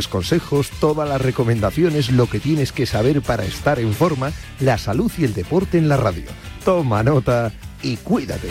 Los consejos, todas las recomendaciones, lo que tienes que saber para estar en forma, la salud y el deporte en la radio. Toma nota y cuídate.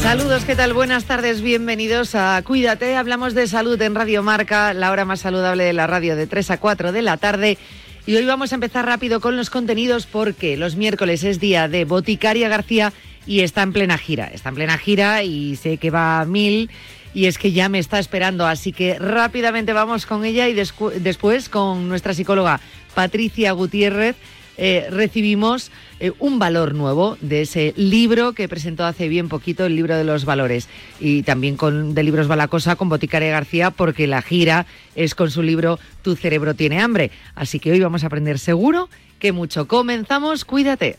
Saludos, ¿qué tal? Buenas tardes, bienvenidos a Cuídate. Hablamos de salud en Radio Marca, la hora más saludable de la radio de 3 a 4 de la tarde. Y hoy vamos a empezar rápido con los contenidos porque los miércoles es día de Boticaria García y está en plena gira. Está en plena gira y sé que va a mil y es que ya me está esperando. Así que rápidamente vamos con ella y después con nuestra psicóloga Patricia Gutiérrez. Eh, recibimos eh, un valor nuevo de ese libro que presentó hace bien poquito, el libro de los valores. Y también con de libros Balacosa con Boticaria García, porque la gira es con su libro Tu cerebro tiene hambre. Así que hoy vamos a aprender seguro que mucho. Comenzamos, cuídate.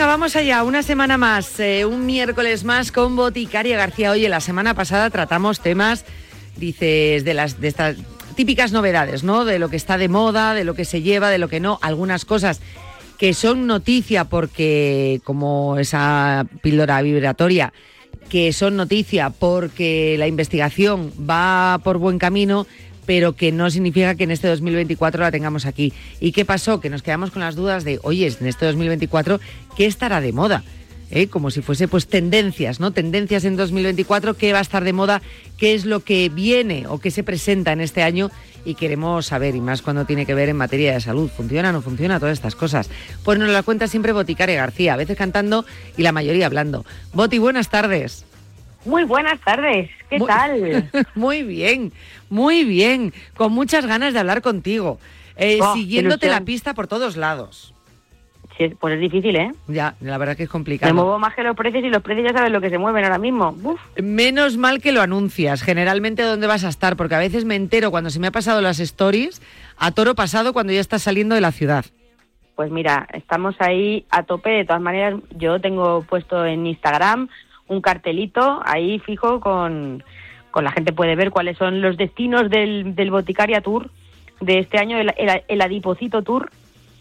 Allá, una semana más, eh, un miércoles más con Boticaria García. Oye, la semana pasada tratamos temas, dices, de las de estas típicas novedades, ¿no? De lo que está de moda, de lo que se lleva, de lo que no, algunas cosas que son noticia porque, como esa píldora vibratoria, que son noticia porque la investigación va por buen camino pero que no significa que en este 2024 la tengamos aquí. ¿Y qué pasó? Que nos quedamos con las dudas de, oye, en este 2024, ¿qué estará de moda? ¿Eh? Como si fuese pues tendencias, ¿no? Tendencias en 2024, ¿qué va a estar de moda? ¿Qué es lo que viene o qué se presenta en este año? Y queremos saber, y más cuando tiene que ver en materia de salud, ¿funciona o no funciona? Todas estas cosas. Pues nos la cuenta siempre Boticaria García, a veces cantando y la mayoría hablando. Boti, buenas tardes. Muy buenas tardes, ¿qué tal? muy bien, muy bien, con muchas ganas de hablar contigo, eh, oh, siguiéndote la pista por todos lados. Sí, pues es difícil, ¿eh? Ya, la verdad que es complicado. Me muevo más que los precios y los precios ya saben lo que se mueven ahora mismo. Menos mal que lo anuncias, generalmente dónde vas a estar, porque a veces me entero cuando se me ha pasado las stories a toro pasado cuando ya estás saliendo de la ciudad. Pues mira, estamos ahí a tope. De todas maneras, yo tengo puesto en Instagram un cartelito ahí fijo con, con la gente puede ver cuáles son los destinos del, del Boticaria Tour de este año, el, el, Adipocito Tour,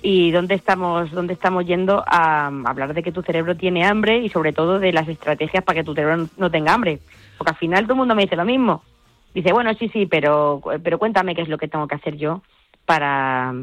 y dónde estamos, dónde estamos yendo a, hablar de que tu cerebro tiene hambre y sobre todo de las estrategias para que tu cerebro no, tenga hambre. Porque al final todo el mundo me dice lo mismo. Dice, bueno, sí, sí, pero, pero cuéntame qué es lo que tengo que hacer yo para,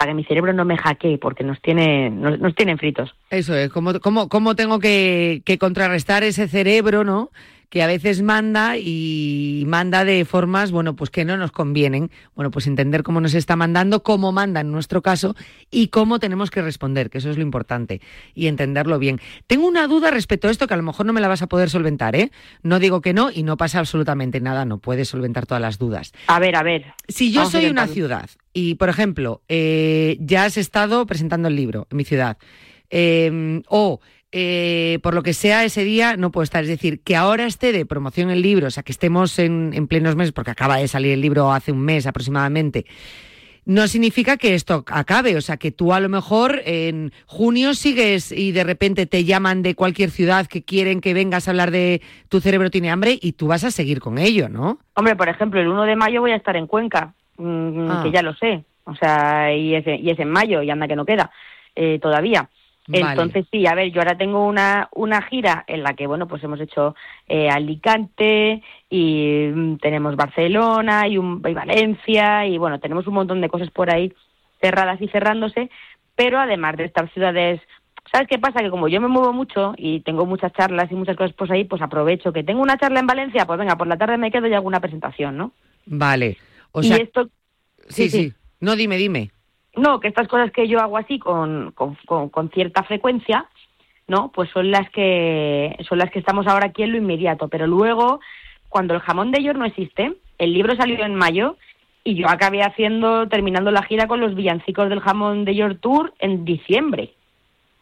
para que mi cerebro no me hackee, porque nos, tiene, nos, tienen fritos. Eso es, ¿cómo, cómo, cómo tengo que, que contrarrestar ese cerebro, ¿no? Que a veces manda y manda de formas, bueno, pues que no nos convienen. Bueno, pues entender cómo nos está mandando, cómo manda en nuestro caso y cómo tenemos que responder, que eso es lo importante, y entenderlo bien. Tengo una duda respecto a esto que a lo mejor no me la vas a poder solventar, ¿eh? No digo que no y no pasa absolutamente nada, no puedes solventar todas las dudas. A ver, a ver. Si yo soy una ciudad y, por ejemplo, eh, ya has estado presentando el libro en mi ciudad, eh, o eh, por lo que sea ese día no puedo estar. Es decir, que ahora esté de promoción el libro, o sea, que estemos en, plenos meses, porque acaba de salir el libro hace un mes aproximadamente, no significa que esto acabe. O sea, que tú a lo mejor en junio sigues y de repente te llaman de cualquier ciudad que quieren que vengas a hablar de tu cerebro tiene hambre y tú vas a seguir con ello, ¿no? Hombre, por ejemplo, el 1 de mayo voy a estar en Cuenca, mm, ah. que ya lo sé. O sea, y es, y es en mayo y anda que no queda eh, todavía. Entonces sí, a ver, yo ahora tengo una, una gira en la que, bueno, pues hemos hecho eh, Alicante y mm, tenemos Barcelona y, un, y Valencia y, bueno, tenemos un montón de cosas por ahí cerradas y cerrándose, pero además de estas ciudades ¿Sabes qué pasa? Que como yo me muevo mucho y tengo muchas charlas y muchas cosas por ahí, pues aprovecho que tengo una charla en Valencia, pues venga, por la tarde me quedo y hago una presentación, ¿no? Vale. O y sea, esto, sí, sí, sí, sí. No, dime, dime. No, que estas cosas que yo hago así con, con, con- cierta frecuencia, ¿no? Pues son las que son las que estamos ahora aquí en lo inmediato. Pero luego, cuando el jamón de York no existe, el libro salió en mayo y yo acabé haciendo, terminando la gira con los villancicos del jamón de York Tour en diciembre.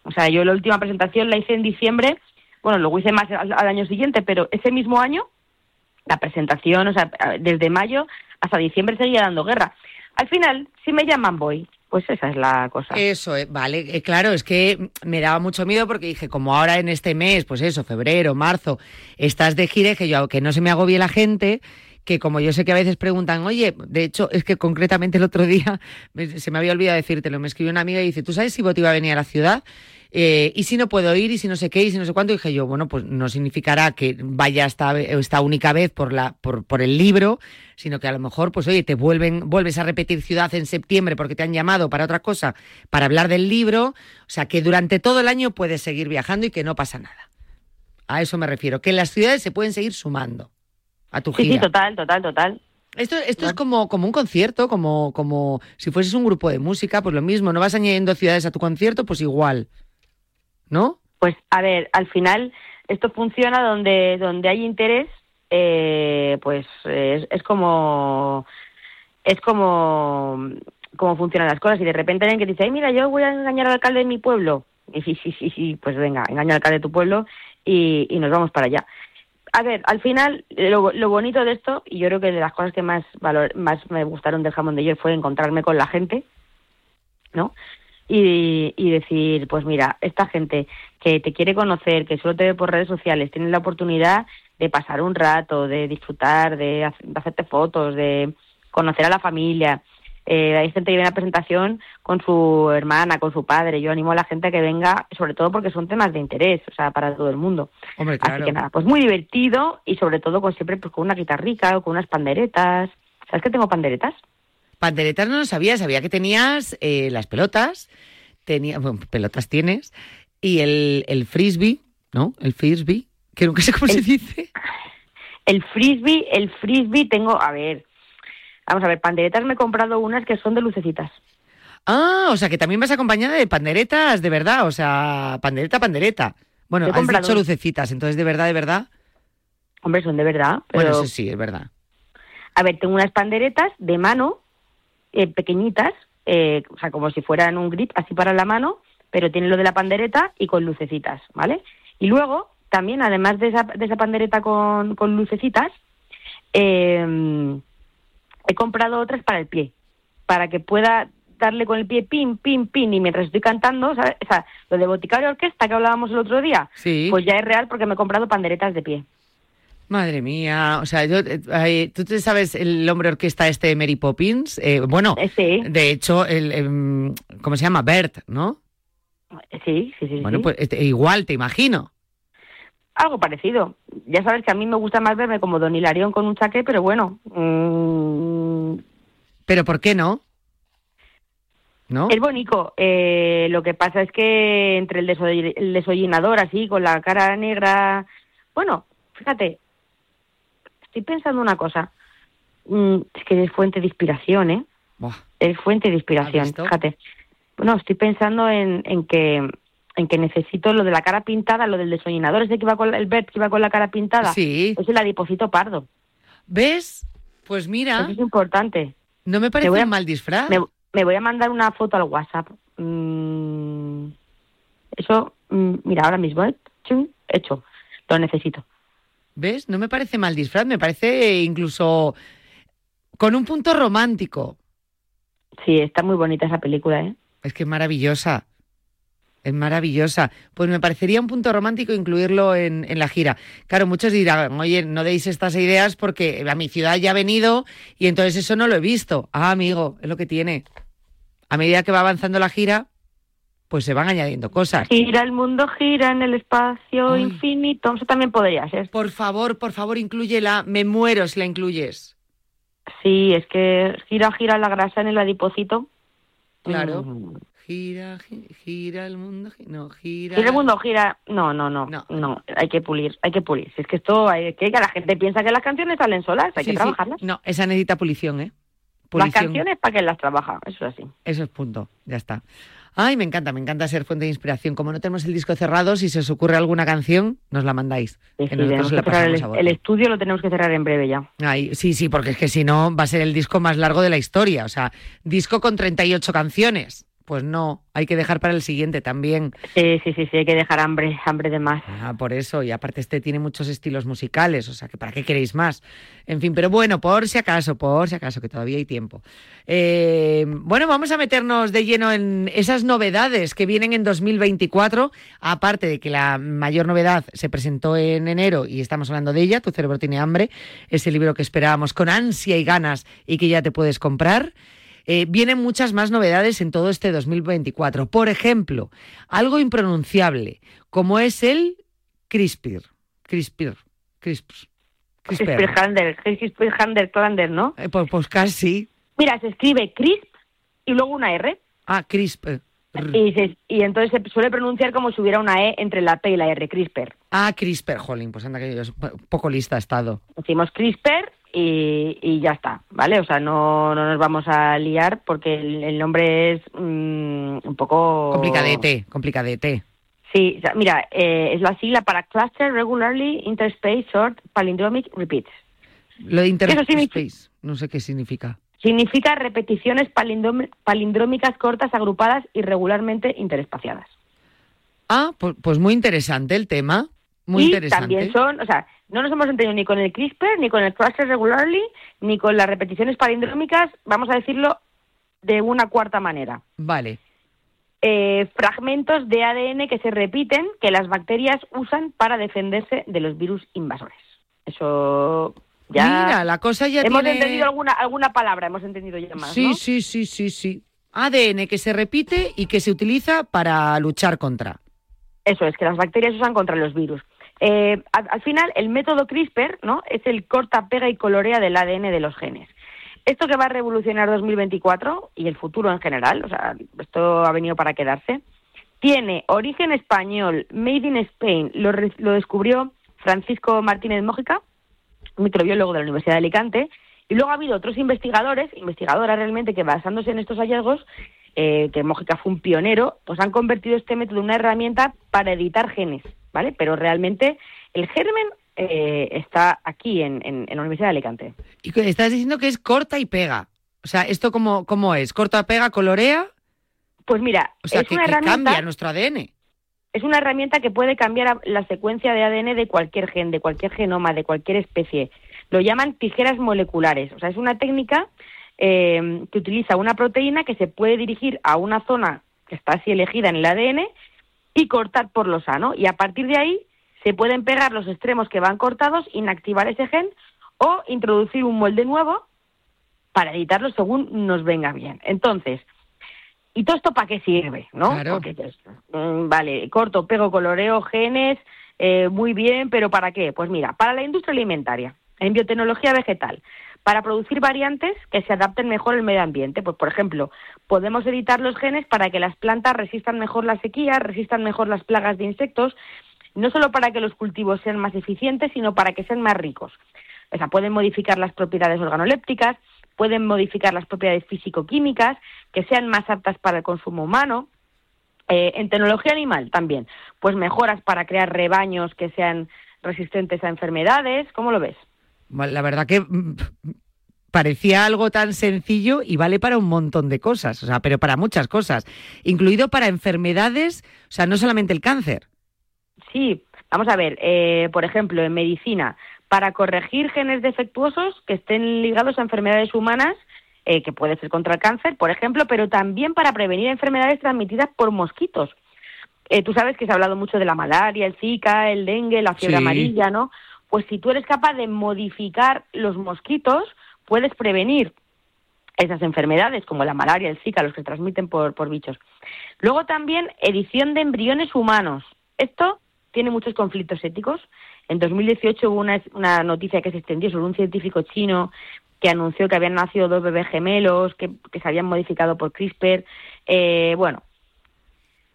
O sea, yo la última presentación la hice en diciembre, bueno, luego hice más al, al año siguiente, pero ese mismo año, la presentación, o sea, desde mayo hasta diciembre seguía dando guerra. Al final, si me llaman voy, pues esa es la cosa. Eso, eh, vale, eh, claro, es que me daba mucho miedo porque dije, como ahora en este mes, pues eso, febrero, marzo, estás de gira, que yo que no se me agobie la gente, que como yo sé que a veces preguntan, oye, de hecho, es que concretamente el otro día, se me había olvidado decírtelo, me escribió una amiga y dice, ¿tú sabes si Boti va a venir a la ciudad? Eh, y si no puedo ir, y si no sé qué, y si no sé cuánto, y dije yo, bueno, pues no significará que vaya esta, esta única vez por, la, por, por el libro, sino que a lo mejor, pues oye, te vuelven, vuelves a repetir ciudad en septiembre porque te han llamado para otra cosa, para hablar del libro, o sea que durante todo el año puedes seguir viajando y que no pasa nada. A eso me refiero, que las ciudades se pueden seguir sumando a tu Sí, gira. sí, total, total, total. Esto, esto es como, como un concierto, como, como si fueses un grupo de música, pues lo mismo, no vas añadiendo ciudades a tu concierto, pues igual. ¿No? Pues a ver, al final esto funciona donde donde hay interés, eh, pues es, es como es como como funcionan las cosas y de repente alguien que dice, ay mira, yo voy a engañar al alcalde de mi pueblo. Y sí, sí, sí, sí, pues venga, engaña al alcalde de tu pueblo y, y nos vamos para allá. A ver, al final, lo, lo bonito de esto, y yo creo que de las cosas que más valor, más me gustaron del jamón de ayer fue encontrarme con la gente, ¿no? Y, decir, pues mira, esta gente que te quiere conocer, que solo te ve por redes sociales, tiene la oportunidad de pasar un rato, de disfrutar, de, de hacerte fotos, de conocer a la familia. Eh, hay gente que viene a presentación con su hermana, con su padre. Yo animo a la gente a que venga, sobre todo porque son temas de interés, o sea, para todo el mundo. Hombre, Así que nada, pues muy divertido y sobre todo con siempre pues, con una guitarrica o con unas panderetas. ¿Sabes que tengo panderetas? Panderetas no lo sabía, sabía que tenías eh, las pelotas, tenía, bueno, pelotas tienes, y el, el frisbee, ¿no? El frisbee, que nunca sé cómo se dice. El frisbee, el frisbee tengo, a ver, vamos a ver, panderetas me he comprado unas que son de lucecitas. Ah, o sea que también vas acompañada de panderetas de verdad, o sea, pandereta, pandereta. Bueno, He has comprado dicho lucecitas, entonces de verdad, de verdad. Hombre, son de verdad, pero Bueno, eso sí, es verdad. a ver, tengo unas panderetas de mano, eh, pequeñitas, eh, o sea, como si fueran un grip así para la mano, pero tienen lo de la pandereta y con lucecitas, ¿vale? Y luego, también, además de esa, de esa pandereta con, con lucecitas, eh, he comprado otras para el pie, para que pueda darle con el pie pin, pin, pin, y mientras estoy cantando, ¿sabes? O sea, lo de boticario orquesta que hablábamos el otro día, Sí. pues ya es real porque me he comprado panderetas de pie. Madre mía, o sea, yo, eh, tú te sabes el hombre orquesta este de Mary Poppins, Eh, bueno, Eh, sí. de hecho, el, em, ¿cómo se llama? Bert, ¿no? Sí, sí, sí. Bueno, sí. pues este, igual, te imagino. Algo parecido. Ya sabes que a mí me gusta más verme como Don Hilarión con un chaqué, pero bueno. mm, Pero ¿por qué no? ¿No? es bonito. Eh, lo que pasa es que entre el, desoll- el desollinador así, con la cara negra. Bueno, fíjate. Estoy pensando una cosa. Mm, es que es fuente de inspiración, ¿eh? Buah, Es fuente de inspiración, fíjate. Bueno, estoy pensando en, en que en que necesito lo de la cara pintada, lo del desollinador, ese que iba con la- el Bert que iba con la cara pintada. Sí. Es el adipocito pardo. ¿Ves? Pues mira, Eso es importante. no me parece voy a- un mal disfraz. Me, me voy a mandar una foto al WhatsApp. Mm, eso, mm, mira, ahora mismo, ¿eh? Hecho. Lo necesito. ¿Ves? No me parece mal disfraz, me parece incluso con un punto romántico. Sí, está muy bonita esa película, ¿eh? Es que es maravillosa. Es maravillosa. Pues me parecería un punto romántico incluirlo en, en la gira. Claro, muchos dirán, oye, no deis estas ideas porque a mi ciudad ya ha venido y entonces eso no lo he visto. Ah, amigo, es lo que tiene. A medida que va avanzando la gira, pues se van añadiendo cosas. Gira el mundo, gira en el espacio Ay. infinito. Eso también podría ser. Por favor, por favor, inclúyela. Me muero si la incluyes. Sí, es que gira, gira la grasa en el adipocito. Claro. Mm, gira, gi- gira el mundo, no, gira. Si el mundo gira, no, no, no, No. no, hay que pulir, hay que pulir. Si es que esto, hay que, que la gente piensa que las canciones salen solas, hay Sí, que sí. trabajarlas. No, esa necesita pulición, ¿eh? Las canciones, ¿para que las trabaja? Eso es así. Eso es punto, ya está. Ay, me encanta, me encanta ser fuente de inspiración. Como no tenemos el disco cerrado, si se os ocurre alguna canción, nos la mandáis. Sí, que sí, nosotros tenemos la que cerrar pasamos el, estudio lo tenemos que cerrar en breve ya. Ay, sí, sí, porque es que si no va a ser el disco más largo de la historia. O sea, disco con 38 canciones. Pues no, hay que dejar para el siguiente también. Sí, sí, sí, sí, hay que dejar hambre, hambre de más. Ah, por eso, y aparte este tiene muchos estilos musicales, o sea, que ¿para qué queréis más? En fin, pero bueno, por si acaso, por si acaso, que todavía hay tiempo. Eh, bueno, vamos a meternos de lleno en esas novedades que vienen en 2024, aparte de que la mayor novedad se presentó en enero y estamos hablando de ella, Tu cerebro tiene hambre, ese libro que esperábamos con ansia y ganas y que ya te puedes comprar. Eh, vienen muchas más novedades en todo este 2024. Por ejemplo, algo impronunciable, como es el CRISPR. CRISPR. CRISPR. CRISPR. Crispr-Hander, Crispr-Hander, Klander, ¿no? Eh, pues, pues casi. Mira, se escribe crisp y luego una R. Ah, CRISPR. Y, se- y entonces se suele pronunciar como si hubiera una E entre la P y la R, CRISPR. Ah, CRISPR, jolín, pues anda que yo poco lista he estado. Decimos CRISPR y, y ya está, ¿vale? O sea, no, no nos vamos a liar porque el, el nombre es mm, un poco... Complicadete, complicadete. Sí, mira, eh, es la sigla para Cluster Regularly Interspace Short Palindromic Repeats. Lo de interspace, no sé qué significa. Significa repeticiones palindrómicas cortas agrupadas irregularmente interespaciadas. Ah, pues, pues muy interesante el tema. Muy y interesante. también son, o sea, no nos hemos entendido ni con el CRISPR, ni con el Cluster Regularly, ni con las repeticiones palindrómicas, vamos a decirlo de una cuarta manera. Vale. Eh, fragmentos de ADN que se repiten que las bacterias usan para defenderse de los virus invasores. Eso ya... Mira, la cosa ya hemos tiene... entendido alguna, alguna palabra, hemos entendido ya más, Sí, ¿no? sí, sí, sí, sí. ADN que se repite y que se utiliza para luchar contra. Eso es, que las bacterias usan contra los virus. Eh, al, al final, el método CRISPR ¿no? es el corta, pega y colorea del ADN de los genes. Esto que va a revolucionar 2024 y el futuro en general, o sea, esto ha venido para quedarse, tiene origen español, made in Spain, lo, lo descubrió Francisco Martínez Mójica, microbiólogo de la Universidad de Alicante, y luego ha habido otros investigadores, investigadoras realmente, que basándose en estos hallazgos, eh, que Mójica fue un pionero, pues han convertido este método en una herramienta para editar genes, ¿vale? Pero realmente el germen eh, está aquí en, en- en la Universidad de Alicante. Y que estás diciendo que es corta y pega. O sea, ¿esto cómo, cómo es? ¿Corta, pega, colorea? Pues mira, O sea, es que, una que herramienta cambia nuestro ADN. es una herramienta que puede cambiar la secuencia de ADN de cualquier gen, de cualquier genoma, de cualquier especie. Lo llaman tijeras moleculares. O sea, es una técnica eh, que utiliza una proteína que se puede dirigir a una zona que está así elegida en el ADN y cortar por lo sano. Y a partir de ahí se pueden pegar los extremos que van cortados, inactivar ese gen o introducir un molde nuevo para editarlo según nos venga bien. Entonces, ¿y todo esto para qué sirve? ¿no? Claro. Porque, pues, mm, vale, corto, pego, coloreo, genes, eh, muy bien, pero ¿para qué? Pues mira, para la industria alimentaria, en biotecnología vegetal, para producir variantes que se adapten mejor al medio ambiente. Pues, por ejemplo, podemos editar los genes para que las plantas resistan mejor la sequía, resistan mejor las plagas de insectos, no solo para que los cultivos sean más eficientes, sino para que sean más ricos. O sea, pueden modificar las propiedades organolépticas, pueden modificar las propiedades físico-químicas, que sean más aptas para el consumo humano. Eh, en tecnología animal también, pues mejoras para crear rebaños que sean resistentes a enfermedades. ¿Cómo lo ves? La verdad que mm, parecía algo tan sencillo y vale para un montón de cosas, o sea, pero para muchas cosas, incluido para enfermedades, o sea, no solamente el cáncer. Sí, vamos a ver, eh, por ejemplo, en medicina, para corregir genes defectuosos que estén ligados a enfermedades humanas, eh, que puede ser contra el cáncer, por ejemplo, pero también para prevenir enfermedades transmitidas por mosquitos. Eh, tú sabes que se ha hablado mucho de la malaria, el Zika, el dengue, la fiebre Sí. amarilla, ¿no? Pues si tú eres capaz de modificar los mosquitos, puedes prevenir esas enfermedades como la malaria, el Zika, los que transmiten por, por bichos. Luego también edición de embriones humanos. Esto tiene muchos conflictos éticos. En 2018 hubo una, una noticia que se extendió sobre un científico chino que anunció que habían nacido dos bebés gemelos que, que se habían modificado por CRISPR. Eh, bueno,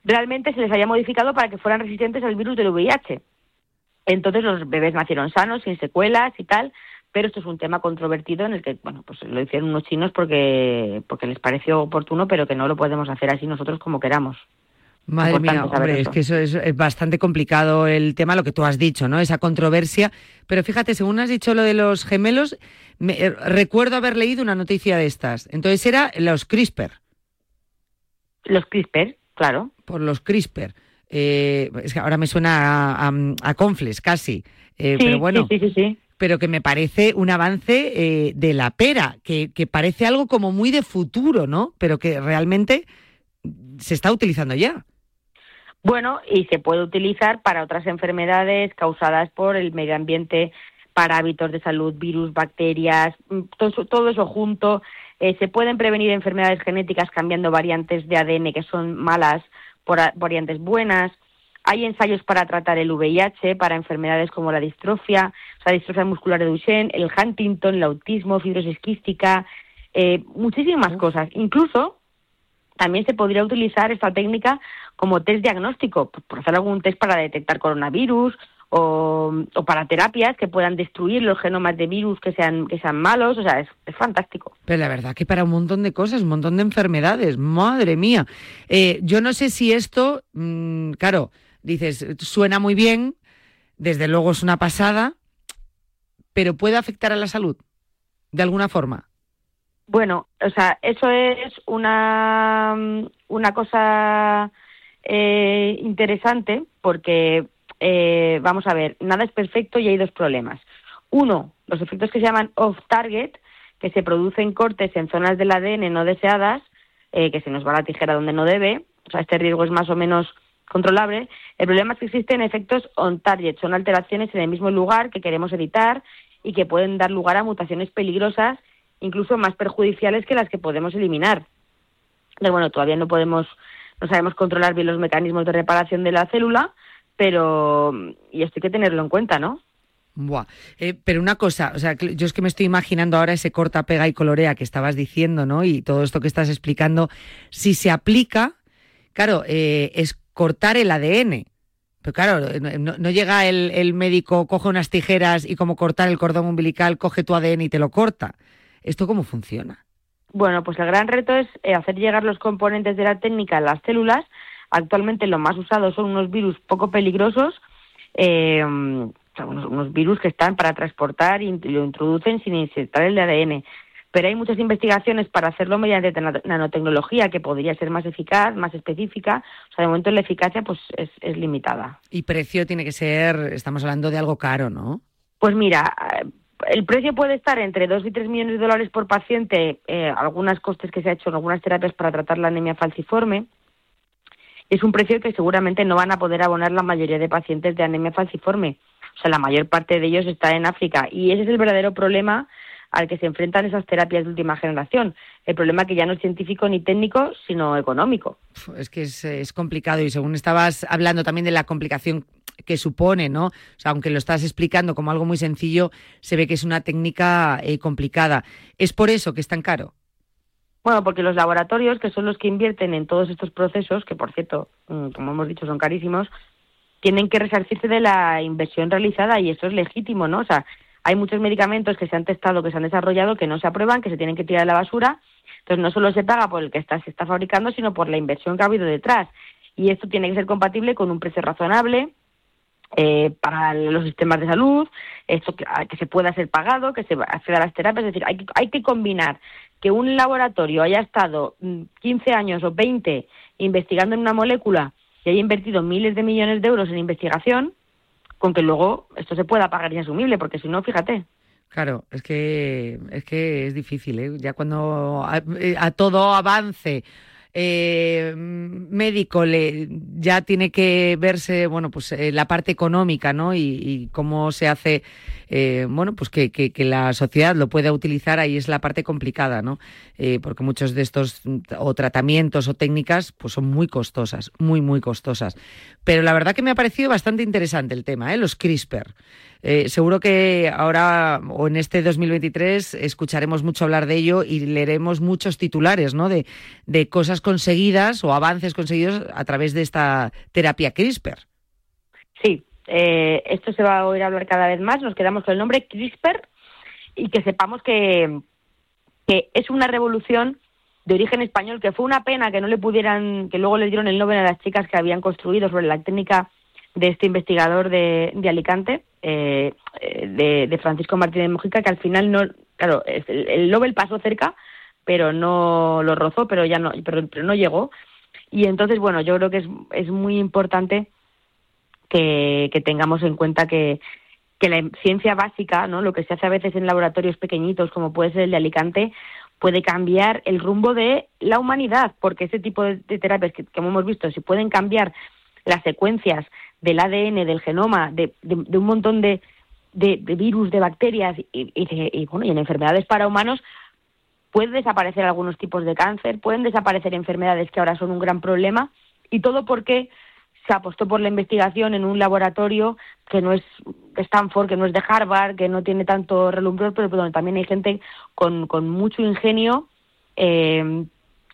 realmente se les había modificado para que fueran resistentes al virus del VIH. Entonces los bebés nacieron sanos, sin secuelas y tal, pero esto es un tema controvertido en el que, bueno, pues lo hicieron unos chinos porque, porque les pareció oportuno, pero que no lo podemos hacer así nosotros como queramos. Madre mía, hombre, es que eso es, bastante complicado el tema, lo que tú has dicho, ¿no? Esa controversia. Pero fíjate, según has dicho lo de los gemelos, me, eh, recuerdo haber leído una noticia de estas. Entonces era los CRISPR. Los CRISPR, claro. Por los CRISPR. Eh, es que ahora me suena a, a, confles casi. Eh, pero bueno, sí, sí, sí, pero que me parece un avance eh, de la pera, que, que, parece algo como muy de futuro, ¿no? Pero que realmente se está utilizando ya. Bueno, y se puede utilizar para otras enfermedades causadas por el medio ambiente, para hábitos de salud, virus, bacterias, mm, todo eso, todo eso junto. Eh, se pueden prevenir enfermedades genéticas cambiando variantes de ADN que son malas por variantes buenas. Hay ensayos para tratar el VIH, para enfermedades como la distrofia, la distrofia muscular de Duchenne, el Huntington, el autismo, fibrosis quística, eh, muchísimas cosas. Incluso también se podría utilizar esta técnica como test diagnóstico, por hacer algún test para detectar coronavirus o, para terapias que puedan destruir los genomas de virus que sean, que sean malos, o sea, es, fantástico. Pero la verdad que para un montón de cosas, un montón de enfermedades, madre mía. Eh, yo no sé si esto, mm, claro, dices, suena muy bien, desde luego es una pasada, pero puede afectar a la salud, de alguna forma. Bueno, o sea, eso es una, una cosa eh, interesante porque eh, vamos a ver, nada es perfecto y hay dos problemas. Uno, los efectos que se llaman off-target, que se producen cortes en zonas del ADN no deseadas, eh, que se nos va la tijera donde no debe, o sea, este riesgo es más o menos controlable. El problema es que existen efectos on-target, son alteraciones en el mismo lugar que queremos evitar y que pueden dar lugar a mutaciones peligrosas, incluso más perjudiciales que las que podemos eliminar. Pero bueno, todavía no podemos, no sabemos controlar bien los mecanismos de reparación de la célula, pero y esto hay que tenerlo en cuenta, ¿no? Buah. Eh, pero una cosa, o sea, yo es que me estoy imaginando ahora ese corta, pega y colorea que estabas diciendo, ¿no? Y todo esto que estás explicando, si se aplica, claro, eh, es cortar el ADN. Pero claro, no, llega el, el, médico, coge unas tijeras y como cortar el cordón umbilical, coge tu ADN y te lo corta. ¿Esto cómo funciona? Bueno, pues el gran reto es eh, hacer llegar los componentes de la técnica a las células Actualmente lo más usado son unos virus poco peligrosos, eh, unos, virus que están para transportar y lo introducen sin insertar el ADN. Pero hay muchas investigaciones para hacerlo mediante nanotecnología que podría ser más eficaz, más específica. O sea, de momento la eficacia pues es, limitada. Y precio tiene que ser, estamos hablando de algo caro, ¿no? Pues mira, el precio puede estar entre 2 y 3 millones de dólares por paciente, eh, algunas costes que se ha hecho en algunas terapias para tratar la anemia falciforme, es un precio que seguramente no van a poder abonar la mayoría de pacientes de anemia falciforme. O sea, la mayor parte de ellos está en África y ese es el verdadero problema al que se enfrentan esas terapias de última generación. El problema que ya no es científico ni técnico, sino económico. Es que es, complicado y según estabas hablando también de la complicación que supone, ¿no? O sea, aunque lo estás explicando como algo muy sencillo, se ve que es una técnica eh, complicada. ¿Es por eso que es tan caro? Bueno, porque los laboratorios, que son los que invierten en todos estos procesos, que por cierto, mm, como hemos dicho, son carísimos, tienen que resarcirse de la inversión realizada y eso es legítimo, ¿no? O sea, hay muchos medicamentos que se han testado, que se han desarrollado, que no se aprueban, que se tienen que tirar a la basura. Entonces, no solo se paga por el que está, se está fabricando, sino por la inversión que ha habido detrás. Y esto tiene que ser compatible con un precio razonable, eh, para los sistemas de salud, esto que, se pueda ser pagado, que se acceda a las terapias, es decir, hay que, hay que combinar que un laboratorio haya estado 15 mm, años o 20 investigando en una molécula y haya invertido miles de millones de euros en investigación, con que luego esto se pueda pagar asumible, porque si no, fíjate. Claro, es que es que es difícil, ¿eh? Ya cuando a, eh, todo avance eh, médico le ya tiene que verse bueno pues eh, la parte económica no y, cómo se hace eh, bueno pues que, que, la sociedad lo pueda utilizar ahí es la parte complicada no porque muchos de estos o tratamientos o técnicas pues son muy costosas muy muy costosas. Pero la verdad que me ha parecido bastante interesante el tema los CRISPR Eh, seguro que ahora o en este 2023 escucharemos mucho hablar de ello y leeremos muchos titulares, ¿no? De, cosas conseguidas o avances conseguidos a través de esta terapia CRISPR. Sí, eh, esto se va a oír hablar cada vez más. Nos quedamos con el nombre CRISPR y que sepamos que, es una revolución de origen español, que fue una pena que no le pudieran, que luego le dieron el Nobel a las chicas que habían construido sobre la técnica de este investigador de Alicante, eh, de, Francisco Martínez Mojica, que al final no, claro, el, el, Nobel pasó cerca, pero no lo rozó, pero ya no, pero, no llegó. Y entonces, bueno, yo creo que es, es muy importante que, que tengamos en cuenta que, que la ciencia básica, ¿no? Lo que se hace a veces en laboratorios pequeñitos, como puede ser el de Alicante, puede cambiar el rumbo de la humanidad, porque ese tipo de, terapias que, como hemos visto, si pueden cambiar las secuencias del ADN, del genoma, de, de, de un montón de, de, virus, de bacterias y, y, bueno, y en enfermedades para humanos, puede desaparecer algunos tipos de cáncer, pueden desaparecer enfermedades que ahora son un gran problema, y todo porque se apostó por la investigación en un laboratorio que no es Stanford, que no es de Harvard, que no tiene tanto relumbror, pero donde también hay gente con, con mucho ingenio eh,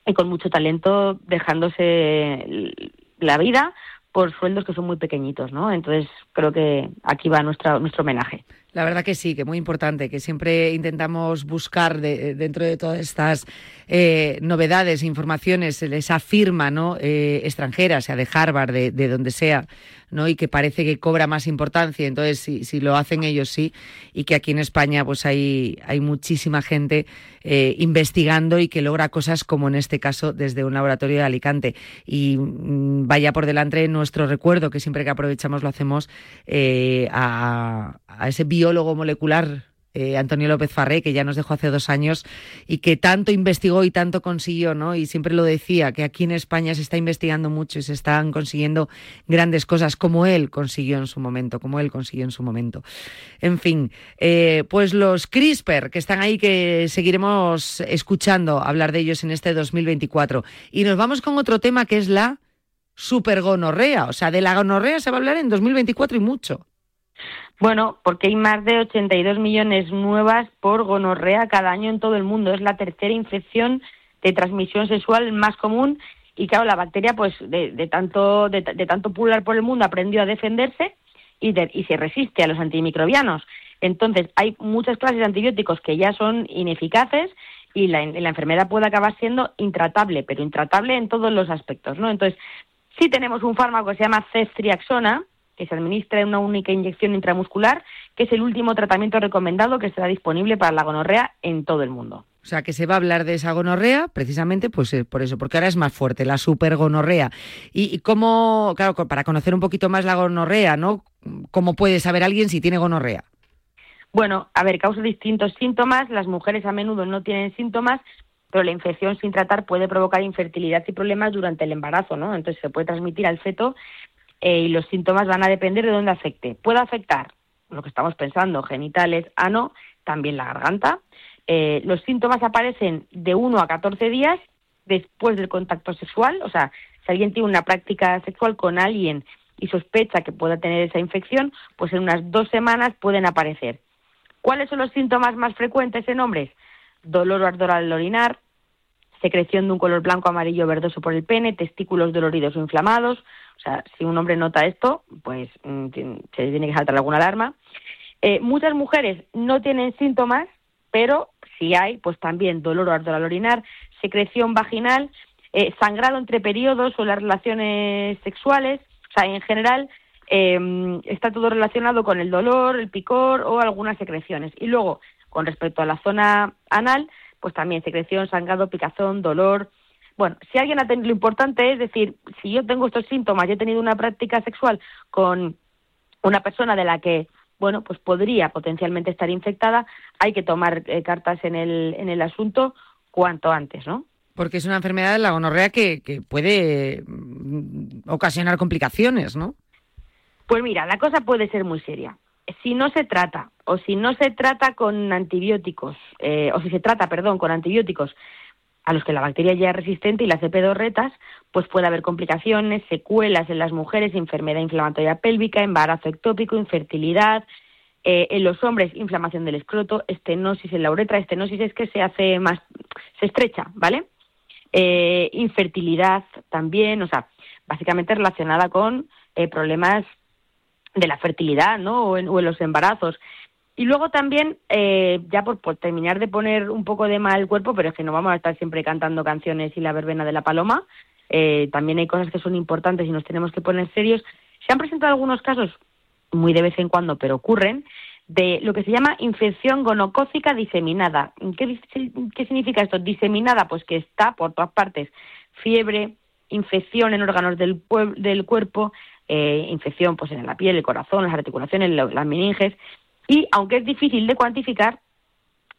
y con mucho talento dejándose la vida por sueldos que son muy pequeñitos, ¿no? Entonces creo que aquí va nuestra, nuestro homenaje. La verdad que sí, que muy importante, que siempre intentamos buscar de, dentro de todas estas eh, novedades, informaciones, esa firma ¿no? Eh, extranjera, sea de Harvard, de, de, donde sea, ¿no? y que parece que cobra más importancia. Entonces, si, si lo hacen ellos, sí, y que aquí en España pues hay, hay muchísima gente eh, investigando y que logra cosas como en este caso desde un laboratorio de Alicante. Y mmm, vaya por delante nuestro recuerdo, que siempre que aprovechamos lo hacemos eh, a, a ese biólogo molecular eh, Antonio López Farré, que ya nos dejó hace dos años y que tanto investigó y tanto consiguió, ¿no? Y siempre lo decía, que aquí en España se está investigando mucho y se están consiguiendo grandes cosas como él consiguió en su momento, como él consiguió en su momento. En fin, eh, pues los CRISPR que están ahí, que seguiremos escuchando hablar de ellos en este 2024. Y nos vamos con otro tema que es la supergonorrea. O sea, de la gonorrea se va a hablar en 2024 y mucho. Bueno, porque hay más de 82 millones nuevas por gonorrea cada año en todo el mundo. Es la tercera infección de transmisión sexual más común y claro, la bacteria pues de, de tanto de, tanto pular por el mundo aprendió a defenderse y, de, y se resiste a los antimicrobianos. Entonces, hay muchas clases de antibióticos que ya son ineficaces y la, enfermedad puede acabar siendo intratable, pero intratable en todos los aspectos, ¿no? Entonces, sí tenemos un fármaco que se llama ceftriaxona, que se administra en una única inyección intramuscular, que es el último tratamiento recomendado que estará disponible para la gonorrea en todo el mundo. O sea, que se va a hablar de esa gonorrea precisamente pues eh, por eso, porque ahora es más fuerte, la supergonorrea. Y, y cómo, claro, para conocer un poquito más la gonorrea, ¿no? ¿Cómo puede saber alguien si tiene gonorrea? Bueno, a ver, causa distintos síntomas. Las mujeres a menudo no tienen síntomas, pero la infección sin tratar puede provocar infertilidad y problemas durante el embarazo, ¿no? Entonces se puede transmitir al feto eh, y los síntomas van a depender de dónde afecte. Puede afectar lo que estamos pensando, genitales, ano, también la garganta. Eh, los síntomas aparecen de 1 a 14 días después del contacto sexual, o sea, si alguien tiene una práctica sexual con alguien y sospecha que pueda tener esa infección, pues en unas dos semanas pueden aparecer. ¿Cuáles son los síntomas más frecuentes en hombres? Dolor o ardor al orinar, secreción de un color blanco, amarillo, verdoso por el pene, testículos doloridos o inflamados, o sea, si un hombre nota esto, pues mm, se tiene que saltar alguna alarma. Eh, muchas mujeres no tienen síntomas, pero si hay, pues también dolor o ardor al orinar, secreción vaginal, eh, sangrado entre periodos o las relaciones sexuales. O sea, en general eh, está todo relacionado con el dolor, el picor o algunas secreciones. Y luego, con respecto a la zona anal, pues también secreción, sangrado, picazón, dolor, bueno, si alguien ha tenido, lo importante es decir, si yo tengo estos síntomas, yo he tenido una práctica sexual con una persona de la que, bueno, pues podría potencialmente estar infectada, hay que tomar eh, cartas en el, en el asunto cuanto antes, ¿no? Porque es una enfermedad de la gonorrea que, que puede mm, ocasionar complicaciones, ¿no? Pues mira, la cosa puede ser muy seria. Si no se trata, o si no se trata con antibióticos, eh, o si se trata, perdón, con antibióticos a los que la bacteria ya es resistente y las epidorretas, pues puede haber complicaciones, secuelas en las mujeres, enfermedad inflamatoria pélvica, embarazo ectópico, infertilidad, Eh, en los hombres, inflamación del escroto, estenosis en la uretra, estenosis es que se hace más, se estrecha, ¿vale? Eh, infertilidad también, o sea, básicamente relacionada con eh, problemas de la fertilidad, ¿no? O en, los embarazos. Y luego también, ya por, terminar de poner un poco de mal cuerpo, pero es que no vamos a estar siempre cantando canciones y la verbena de la paloma, también hay cosas que son importantes y nos tenemos que poner serios. Se han presentado algunos casos muy de vez en cuando, pero ocurren, de lo que se llama infección gonocócica diseminada. ¿Qué, ¿Qué, significa esto? Diseminada, pues que está por todas partes. Fiebre, infección en órganos del, del cuerpo, eh, infección pues en la piel, el corazón, las articulaciones, las meninges. Y aunque es difícil de cuantificar,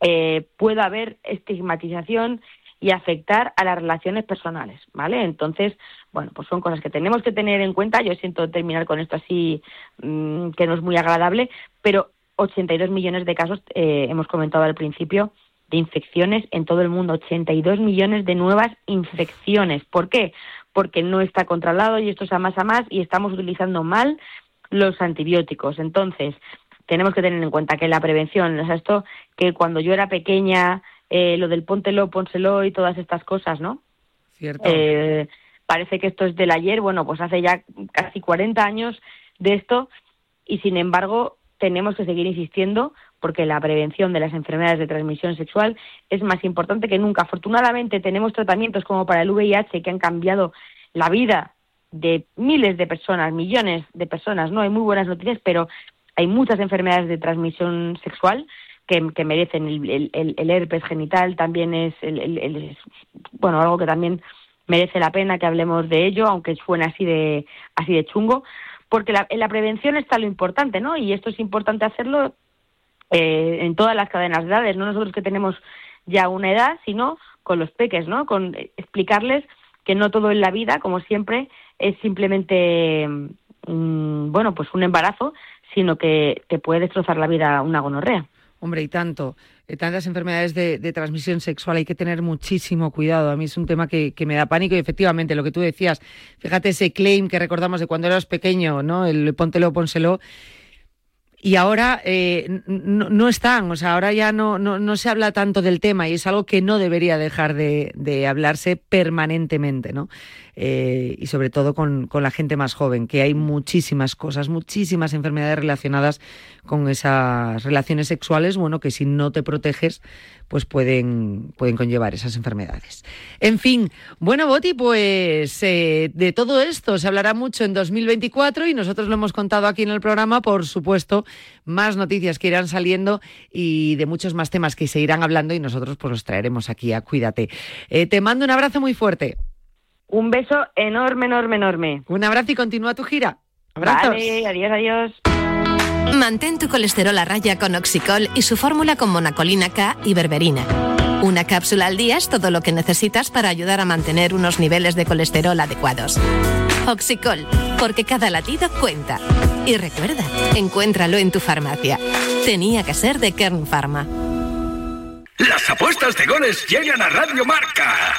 eh, puede haber estigmatización y afectar a las relaciones personales, ¿vale? Entonces, bueno, pues son cosas que tenemos que tener en cuenta. Yo siento terminar con esto así, mm, que no es muy agradable, pero 82 millones de casos, eh, hemos comentado al principio, de infecciones en todo el mundo, 82 millones de nuevas infecciones. ¿Por qué? Porque no está controlado y esto es a más a más y estamos utilizando mal los antibióticos. Entonces, tenemos que tener en cuenta que la prevención, o sea, esto que cuando yo era pequeña eh, lo del póntelo, pónselo y todas estas cosas, ¿no? Cierto. Eh, parece que esto es del ayer, bueno, pues hace ya casi 40 años de esto y sin embargo tenemos que seguir insistiendo porque la prevención de las enfermedades de transmisión sexual es más importante que nunca. Afortunadamente tenemos tratamientos como para el VIH que han cambiado la vida de miles de personas, millones de personas, ¿no? Hay muy buenas noticias, pero hay muchas enfermedades de transmisión sexual que, merecen. El, herpes genital también es, bueno, algo que también merece la pena que hablemos de ello, aunque suene así de, así de chungo, porque la, en la prevención está lo importante, ¿no? Y esto es importante hacerlo eh, en todas las cadenas de edades, no nosotros que tenemos ya una edad, sino con los peques, ¿no? Con explicarles que no todo en la vida, como siempre, es simplemente, mm, bueno, pues un embarazo, sino que te puede destrozar la vida una gonorrea. Hombre, y tanto. Eh, tantas enfermedades de, transmisión sexual, hay que tener muchísimo cuidado. A mí es un tema que, me da pánico y efectivamente lo que tú decías, fíjate ese claim que recordamos de cuando eras pequeño, ¿no? El póntelo, pónselo y ahora eh, no, están, o sea, ahora ya no, no, se habla tanto del tema y es algo que no debería dejar de, de hablarse permanentemente, ¿no? Eh, y sobre todo con, con, la gente más joven, que hay muchísimas cosas, muchísimas enfermedades relacionadas con esas relaciones sexuales, bueno, que si no te proteges, pues pueden, pueden conllevar esas enfermedades. En fin, bueno, Boti, pues eh, de todo esto se hablará mucho en 2024 y nosotros lo hemos contado aquí en el programa, por supuesto, más noticias que irán saliendo y de muchos más temas que se irán hablando y nosotros pues los traeremos aquí a Cuídate. Eh, te mando un abrazo muy fuerte. Un beso enorme, enorme, enorme. Un abrazo y continúa tu gira. Abrazos. Vale, adiós, adiós. Mantén tu colesterol a raya con Oxicol y su fórmula con monacolina K y berberina. Una cápsula al día es todo lo que necesitas para ayudar a mantener unos niveles de colesterol adecuados. Oxicol, porque cada latido cuenta. Y recuerda, encuéntralo en tu farmacia. Tenía que ser de Kern Pharma. Las apuestas de goles llegan a Radio Marca.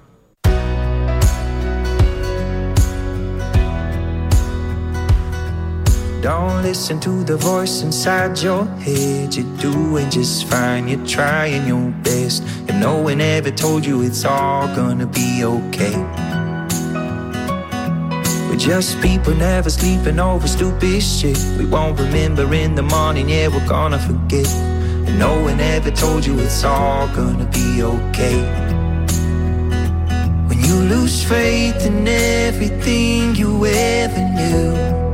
Don't listen to the voice inside your head. You're doing just fine. You're trying your best. And no one ever told you it's all gonna be okay. We're just people never sleeping over stupid shit. We won't remember in the morning, yeah, we're gonna forget. And no one ever told you it's all gonna be okay. When you lose faith in everything you ever knew.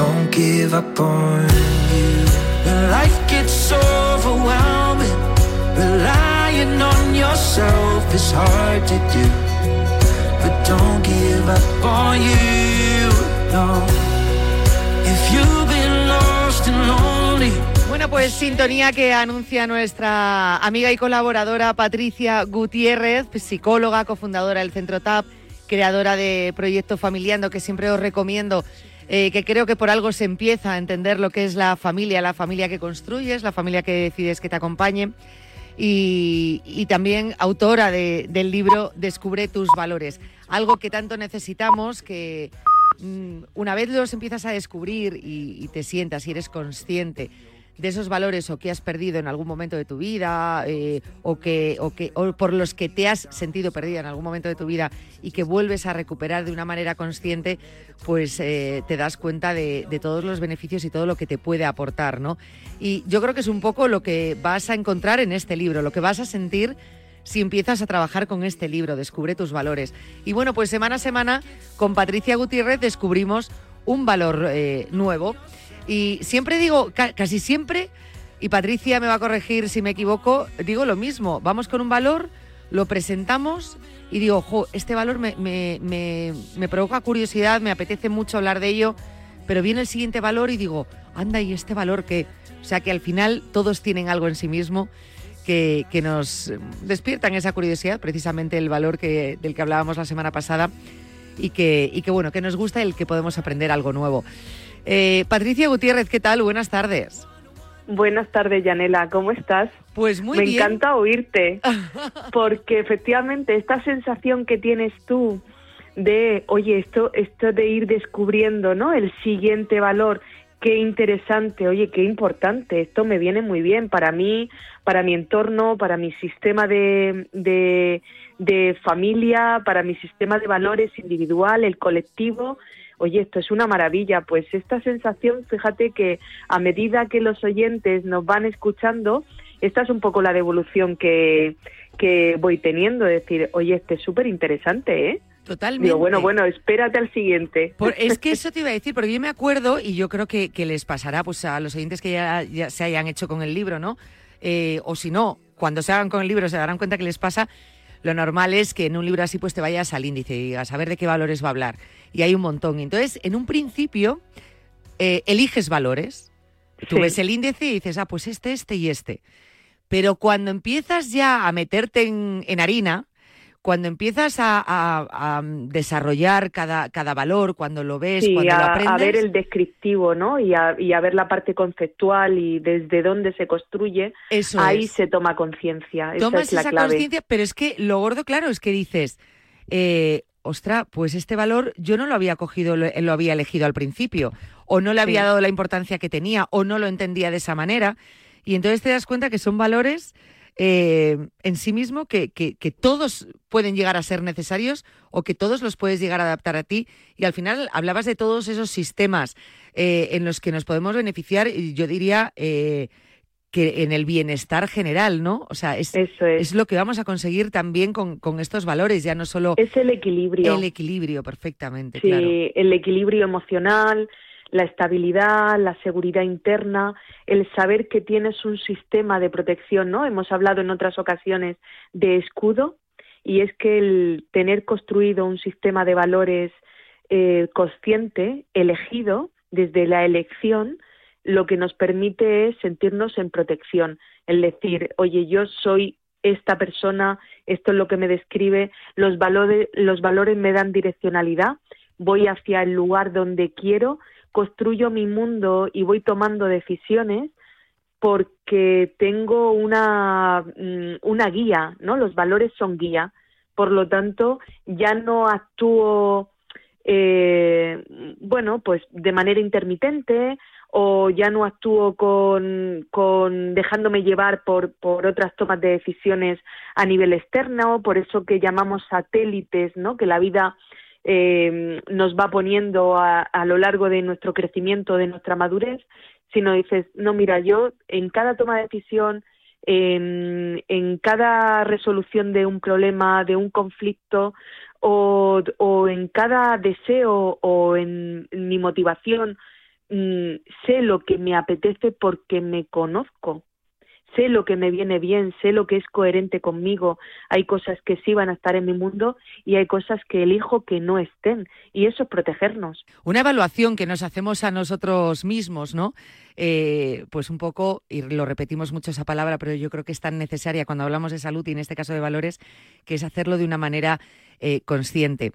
Don't give up on you. Life gets overwhelming. Relying on yourself is hard to do. But don't give up on you. No. If you've been lost and lonely. Bueno, pues sintonía que anuncia nuestra amiga y colaboradora Patricia Gutiérrez, psicóloga, cofundadora del Centro TAP, creadora de Proyecto Familiando, que siempre os recomiendo eh, que creo que por algo se empieza a entender lo que es la familia, la familia que construyes, la familia que decides que te acompañe. Y, también autora del libro Descubre tus valores, algo que tanto necesitamos que mm, una vez los empiezas a descubrir y, y te sientas y eres consciente de esos valores o que has perdido en algún momento de tu vida eh, o, que, o, que, o por los que te has sentido perdida en algún momento de tu vida y que vuelves a recuperar de una manera consciente, pues eh, te das cuenta de, todos los beneficios y todo lo que te puede aportar, ¿no? Y yo creo que es un poco lo que vas a encontrar en este libro, lo que vas a sentir si empiezas a trabajar con este libro, Descubre tus valores. Y bueno, pues semana a semana con Patricia Gutiérrez descubrimos un valor eh, nuevo y siempre digo, casi siempre, y Patricia me va a corregir si me equivoco, digo lo mismo. Vamos con un valor, lo presentamos y digo, ojo, este valor me, me, provoca curiosidad, me apetece mucho hablar de ello, pero viene el siguiente valor y digo, anda, ¿y este valor qué? O sea que al final todos tienen algo en sí mismo que, que nos despiertan esa curiosidad, precisamente el valor que, del que hablábamos la semana pasada y que, y que bueno, que nos gusta el que podemos aprender algo nuevo. Eh, Patricia Gutiérrez, ¿qué tal? Buenas tardes. Buenas tardes, Yanela, ¿cómo estás? Pues muy bien. Me encanta oírte, porque efectivamente esta sensación que tienes tú de, oye, esto, esto de ir descubriendo, ¿no? El siguiente valor, qué interesante, oye, qué importante, esto me viene muy bien para mí, para mi entorno, para mi sistema de, de, de familia, para mi sistema de valores individual, el colectivo, oye, esto es una maravilla. Pues esta sensación, fíjate que a medida que los oyentes nos van escuchando, esta es un poco la devolución que, que voy teniendo, es decir, oye, este es súper interesante, ¿eh? Totalmente. Digo, bueno, bueno, espérate al siguiente. es que eso te iba a decir, porque yo me acuerdo, y yo creo que, les pasará pues a los oyentes que ya, se hayan hecho con el libro, ¿no? Eh, o si no, cuando se hagan con el libro se darán cuenta que les pasa. Lo normal es que en un libro así pues te vayas al índice y digas a ver de qué valores va a hablar y hay un montón. Entonces, en un principio, eh, eliges valores. Tú ves el índice y dices, ah, pues este, este y este. Pero cuando empiezas ya a meterte en, harina, cuando empiezas a, desarrollar cada, cada, valor, cuando lo ves, cuando lo aprendes... a ver el descriptivo, ¿no? Y a, y a ver la parte conceptual y desde dónde se construye, ahí se toma conciencia. Esa es la esa conciencia, pero es que lo gordo, claro, es que dices, eh, ostra, pues este valor yo no lo había cogido, lo, había elegido al principio, o no le había dado la importancia que tenía, o no lo entendía de esa manera. Y entonces te das cuenta que son valores eh, en sí mismo que, que, todos pueden llegar a ser necesarios o que todos los puedes llegar a adaptar a ti. Y al final hablabas de todos esos sistemas eh, en los que nos podemos beneficiar, y yo diría... Eh, que en el bienestar general, ¿no? O sea, es, es. lo que vamos a conseguir también con, estos valores, ya no solo... Es el equilibrio. El equilibrio, perfectamente. Sí, el equilibrio emocional, la estabilidad, la seguridad interna, el saber que tienes un sistema de protección, ¿no? Hemos hablado en otras ocasiones de escudo y es que el tener construido un sistema de valores eh, consciente, elegido desde la elección, lo que nos permite es sentirnos en protección, el decir, oye, yo soy esta persona, esto es lo que me describe, los valores, los valores me dan direccionalidad, voy hacia el lugar donde quiero, construyo mi mundo y voy tomando decisiones porque tengo una, mm, una guía, ¿no? Los valores son guía, por lo tanto, ya no actúo, eh, bueno, pues de manera intermitente o ya no actúo con, con dejándome llevar por, por otras tomas de decisiones a nivel externo, por eso que llamamos satélites, ¿no? que la vida eh, nos va poniendo a, a lo largo de nuestro crecimiento, de nuestra madurez, sino dices, no, mira, yo en cada toma de decisión, en, cada resolución de un problema, de un conflicto, o, o en cada deseo o en mi motivación Mm, sé lo que me apetece porque me conozco, sé lo que me viene bien, sé lo que es coherente conmigo. Hay cosas que sí van a estar en mi mundo y hay cosas que elijo que no estén. Y eso es protegernos. Una evaluación que nos hacemos a nosotros mismos, ¿no? Eh, pues un poco, y lo repetimos mucho esa palabra, pero yo creo que es tan necesaria cuando hablamos de salud y en este caso de valores, que es hacerlo de una manera eh, consciente.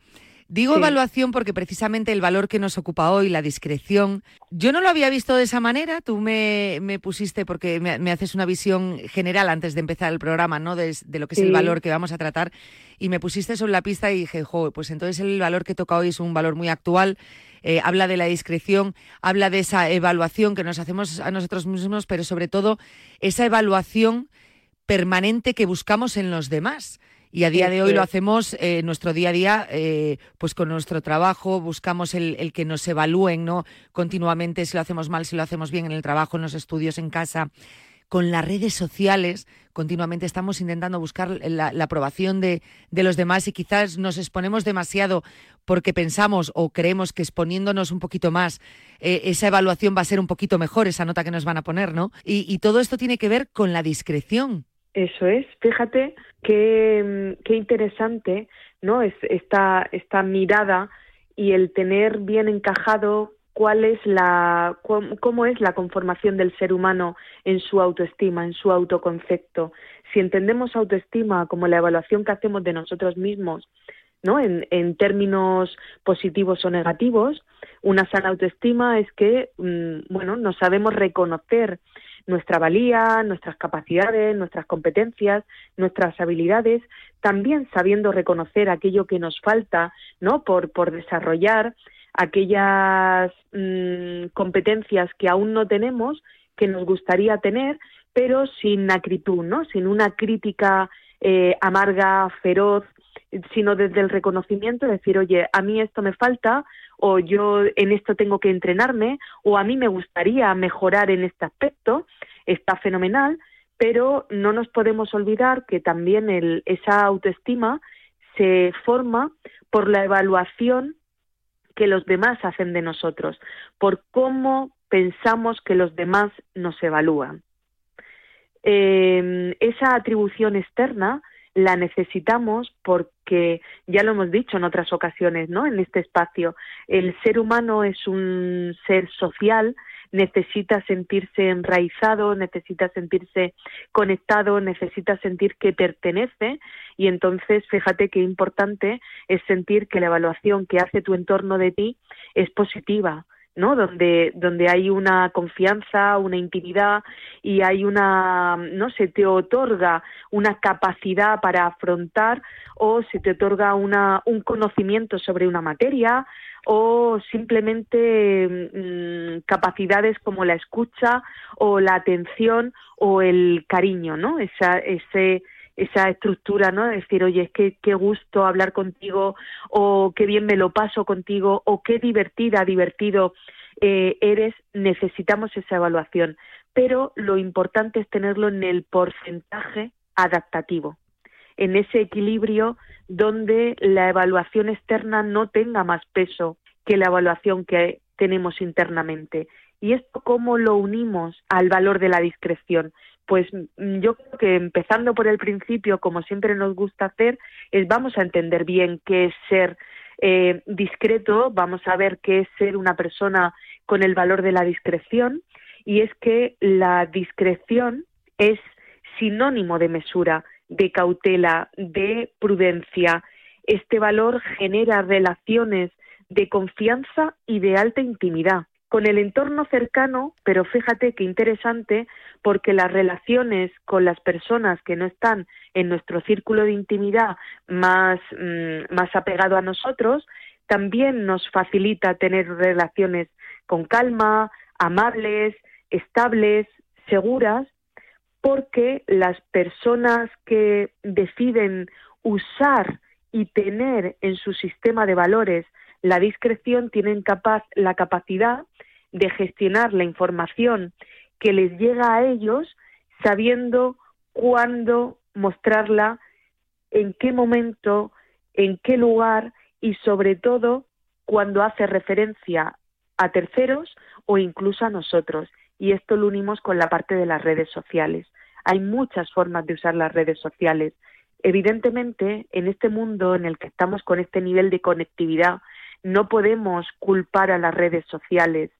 Digo evaluación porque precisamente el valor que nos ocupa hoy, la discreción, yo no lo había visto de esa manera. Tú me, pusiste, porque me, haces una visión general antes de empezar el programa, ¿no? De, lo que es el valor que vamos a tratar. Y me pusiste sobre la pista y dije, jo, pues entonces el valor que toca hoy es un valor muy actual. Eh, habla de la discreción, habla de esa evaluación que nos hacemos a nosotros mismos, pero sobre todo esa evaluación permanente que buscamos en los demás. Y a día de hoy lo hacemos eh, nuestro día a día, eh, pues con nuestro trabajo, buscamos el, que nos evalúen, ¿no? Continuamente, si lo hacemos mal, si lo hacemos bien en el trabajo, en los estudios, en casa. Con las redes sociales, continuamente estamos intentando buscar la, aprobación de, los demás y quizás nos exponemos demasiado porque pensamos o creemos que exponiéndonos un poquito más, eh, esa evaluación va a ser un poquito mejor, esa nota que nos van a poner, ¿no? y todo esto tiene que ver con la discreción. Eso es, fíjate qué, qué interesante ¿no? es esta, esta mirada y el tener bien encajado cuál es la cómo es la conformación del ser humano en su autoestima, en su autoconcepto. Si entendemos autoestima como la evaluación que hacemos de nosotros mismos, ¿no? En, en términos positivos o negativos, una sana autoestima es que mm, bueno, nos sabemos reconocer nuestra valía, nuestras capacidades, nuestras competencias, nuestras habilidades, también sabiendo reconocer aquello que nos falta, ¿no? Por, por desarrollar aquellas mm, competencias que aún no tenemos, que nos gustaría tener, pero sin acritud, ¿no? Sin una crítica eh, amarga, feroz, sino desde el reconocimiento, decir, oye, a mí esto me falta, o yo en esto tengo que entrenarme, o a mí me gustaría mejorar en este aspecto, está fenomenal, pero no nos podemos olvidar que también el, esa autoestima se forma por la evaluación que los demás hacen de nosotros, por cómo pensamos que los demás nos evalúan. Eh, esa atribución externa la necesitamos porque, ya lo hemos dicho en otras ocasiones, ¿no? En este espacio, el ser humano es un ser social, necesita sentirse enraizado, necesita sentirse conectado, necesita sentir que pertenece y entonces fíjate qué importante es sentir que la evaluación que hace tu entorno de ti es positiva, ¿no? Donde, donde hay una confianza, una intimidad y hay una, no se te otorga una capacidad para afrontar o se te otorga una, un conocimiento sobre una materia o simplemente mm, capacidades como la escucha o la atención o el cariño, ¿no? Esa, ese, esa estructura, ¿no? De decir, oye, es que qué gusto hablar contigo, o qué bien me lo paso contigo, o qué divertida, divertido eh, eres, necesitamos esa evaluación. Pero lo importante es tenerlo en el porcentaje adaptativo, en ese equilibrio donde la evaluación externa no tenga más peso que la evaluación que tenemos internamente. ¿Y esto cómo lo unimos al valor de la discreción? Pues mm, yo creo que empezando por el principio, como siempre nos gusta hacer, es vamos a entender bien qué es ser eh, discreto, vamos a ver qué es ser una persona con el valor de la discreción, y es que la discreción es sinónimo de mesura, de cautela, de prudencia. Este valor genera relaciones de confianza y de alta intimidad con el entorno cercano, pero fíjate qué interesante, porque las relaciones con las personas que no están en nuestro círculo de intimidad más, mm, más apegado a nosotros, también nos facilita tener relaciones con calma, amables, estables, seguras, porque las personas que deciden usar y tener en su sistema de valores la discreción tienen capaz, la capacidad de gestionar la información que les llega a ellos sabiendo cuándo mostrarla, en qué momento, en qué lugar y sobre todo cuando hace referencia a terceros o incluso a nosotros. Y esto lo unimos con la parte de las redes sociales. Hay muchas formas de usar las redes sociales. Evidentemente, en este mundo en el que estamos con este nivel de conectividad, no podemos culpar a las redes sociales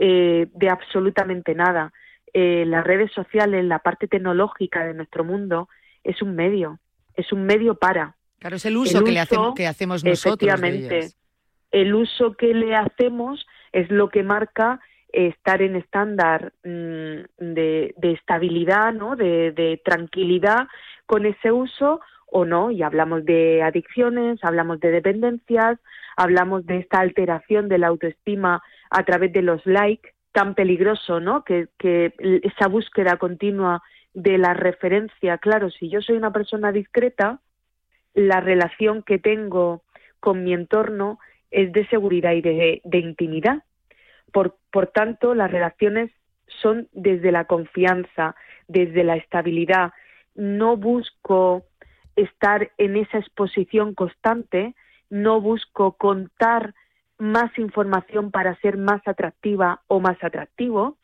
eh, de absolutamente nada. Eh, las redes sociales, la parte tecnológica de nuestro mundo, es un medio, es un medio para, Claro, es el uso, que, le hacemos, que hacemos nosotros. Efectivamente, el uso que le hacemos es lo que marca estar en estándar mm, de, estabilidad, ¿no? De, de, tranquilidad con ese uso o no. Y hablamos de adicciones, hablamos de dependencias, hablamos de esta alteración de la autoestima a través de los likes, tan peligroso, ¿no? Que, que esa búsqueda continua de la referencia. Claro, si yo soy una persona discreta, la relación que tengo con mi entorno es de seguridad y de, de intimidad. Por, por tanto, las relaciones son desde la confianza, desde la estabilidad. No busco estar en esa exposición constante, no busco contar más información para ser más atractiva o más atractivo,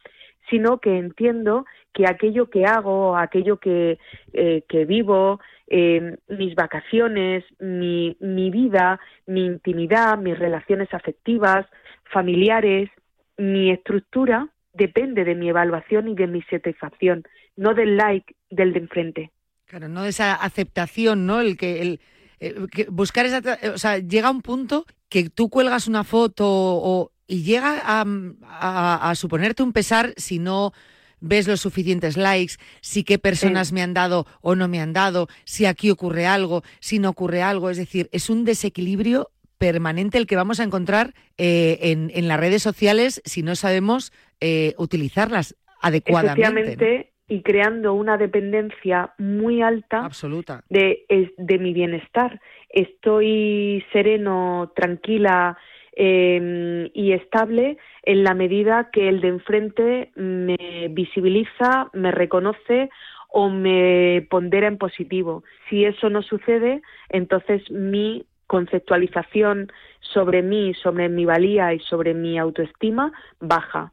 sino que entiendo que aquello que hago, aquello que, eh, que vivo, eh, mis vacaciones, mi, mi vida, mi intimidad, mis relaciones afectivas, familiares, mi estructura, depende de mi evaluación y de mi satisfacción, no del like del de enfrente. Claro, no de esa aceptación, ¿no? El que, el, eh, buscar esa, o sea, llega un punto que tú cuelgas una foto o, y llega a, suponerte un pesar si no ves los suficientes likes, si qué personas me han dado o no me han dado, si aquí ocurre algo, si no ocurre algo. Es decir, es un desequilibrio permanente el que vamos a encontrar eh, en, las redes sociales si no sabemos eh, utilizarlas adecuadamente. Y creando una dependencia muy alta Absoluta. De, de mi bienestar. Estoy sereno, tranquila, Em, y estable en la medida que el de enfrente me visibiliza, me reconoce o me pondera en positivo. Si eso no sucede, entonces mi conceptualización sobre mí, sobre mi valía y sobre mi autoestima baja.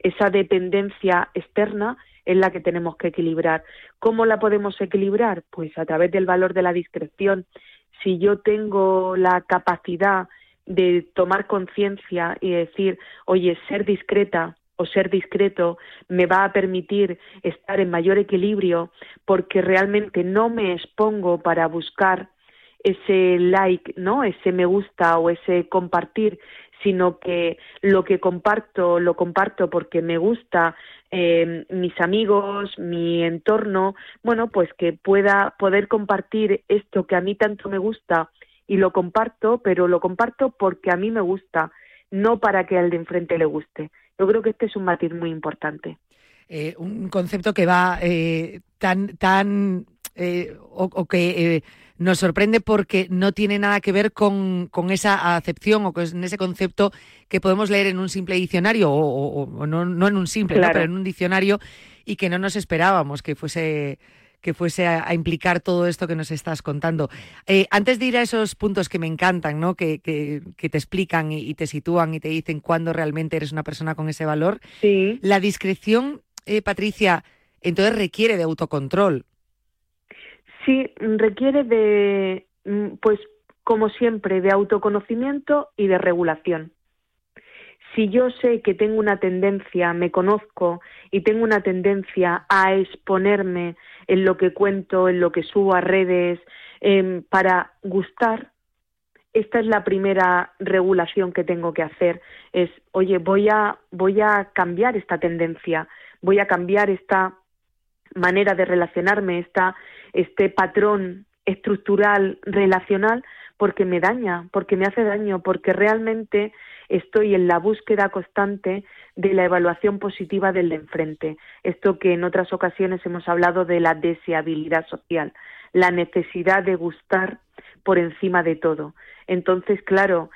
Esa dependencia externa es la que tenemos que equilibrar. ¿Cómo la podemos equilibrar? Pues a través del valor de la discreción. Si yo tengo la capacidad de tomar conciencia y decir, oye, ser discreta o ser discreto me va a permitir estar en mayor equilibrio porque realmente no me expongo para buscar ese like, ¿no? Ese me gusta o ese compartir, sino que lo que comparto lo comparto porque me gusta eh, mis amigos, mi entorno, bueno, pues que pueda poder compartir esto que a mí tanto me gusta y lo comparto, pero lo comparto porque a mí me gusta, no para que al de enfrente le guste. Yo creo que este es un matiz muy importante. Eh, un concepto que va eh, tan, tan eh, o, que nos sorprende porque no tiene nada que ver con, con esa acepción o con ese concepto que podemos leer en un simple diccionario o, no, no, en un simple, pero en un diccionario y que no nos esperábamos que fuese que fuese a, implicar todo esto que nos estás contando. Eh, antes de ir a esos puntos que me encantan, ¿no? que, que, te explican y, te sitúan y te dicen cuándo realmente eres una persona con ese valor, sí. la discreción, eh, Patricia, entonces requiere de autocontrol. Sí, requiere de, mm, pues como siempre, de autoconocimiento y de regulación si yo sé que tengo una tendencia, me conozco y tengo una tendencia a exponerme en lo que cuento, en lo que subo a redes, em, para gustar, esta es la primera regulación que tengo que hacer. Es, oye, voy a, voy a cambiar esta tendencia, voy a cambiar esta manera de relacionarme, esta, este patrón estructural relacional, porque me daña, porque me hace daño, porque realmente estoy en la búsqueda constante de la evaluación positiva del de enfrente. Esto que en otras ocasiones hemos hablado de la deseabilidad social, la necesidad de gustar por encima de todo. Entonces, claro,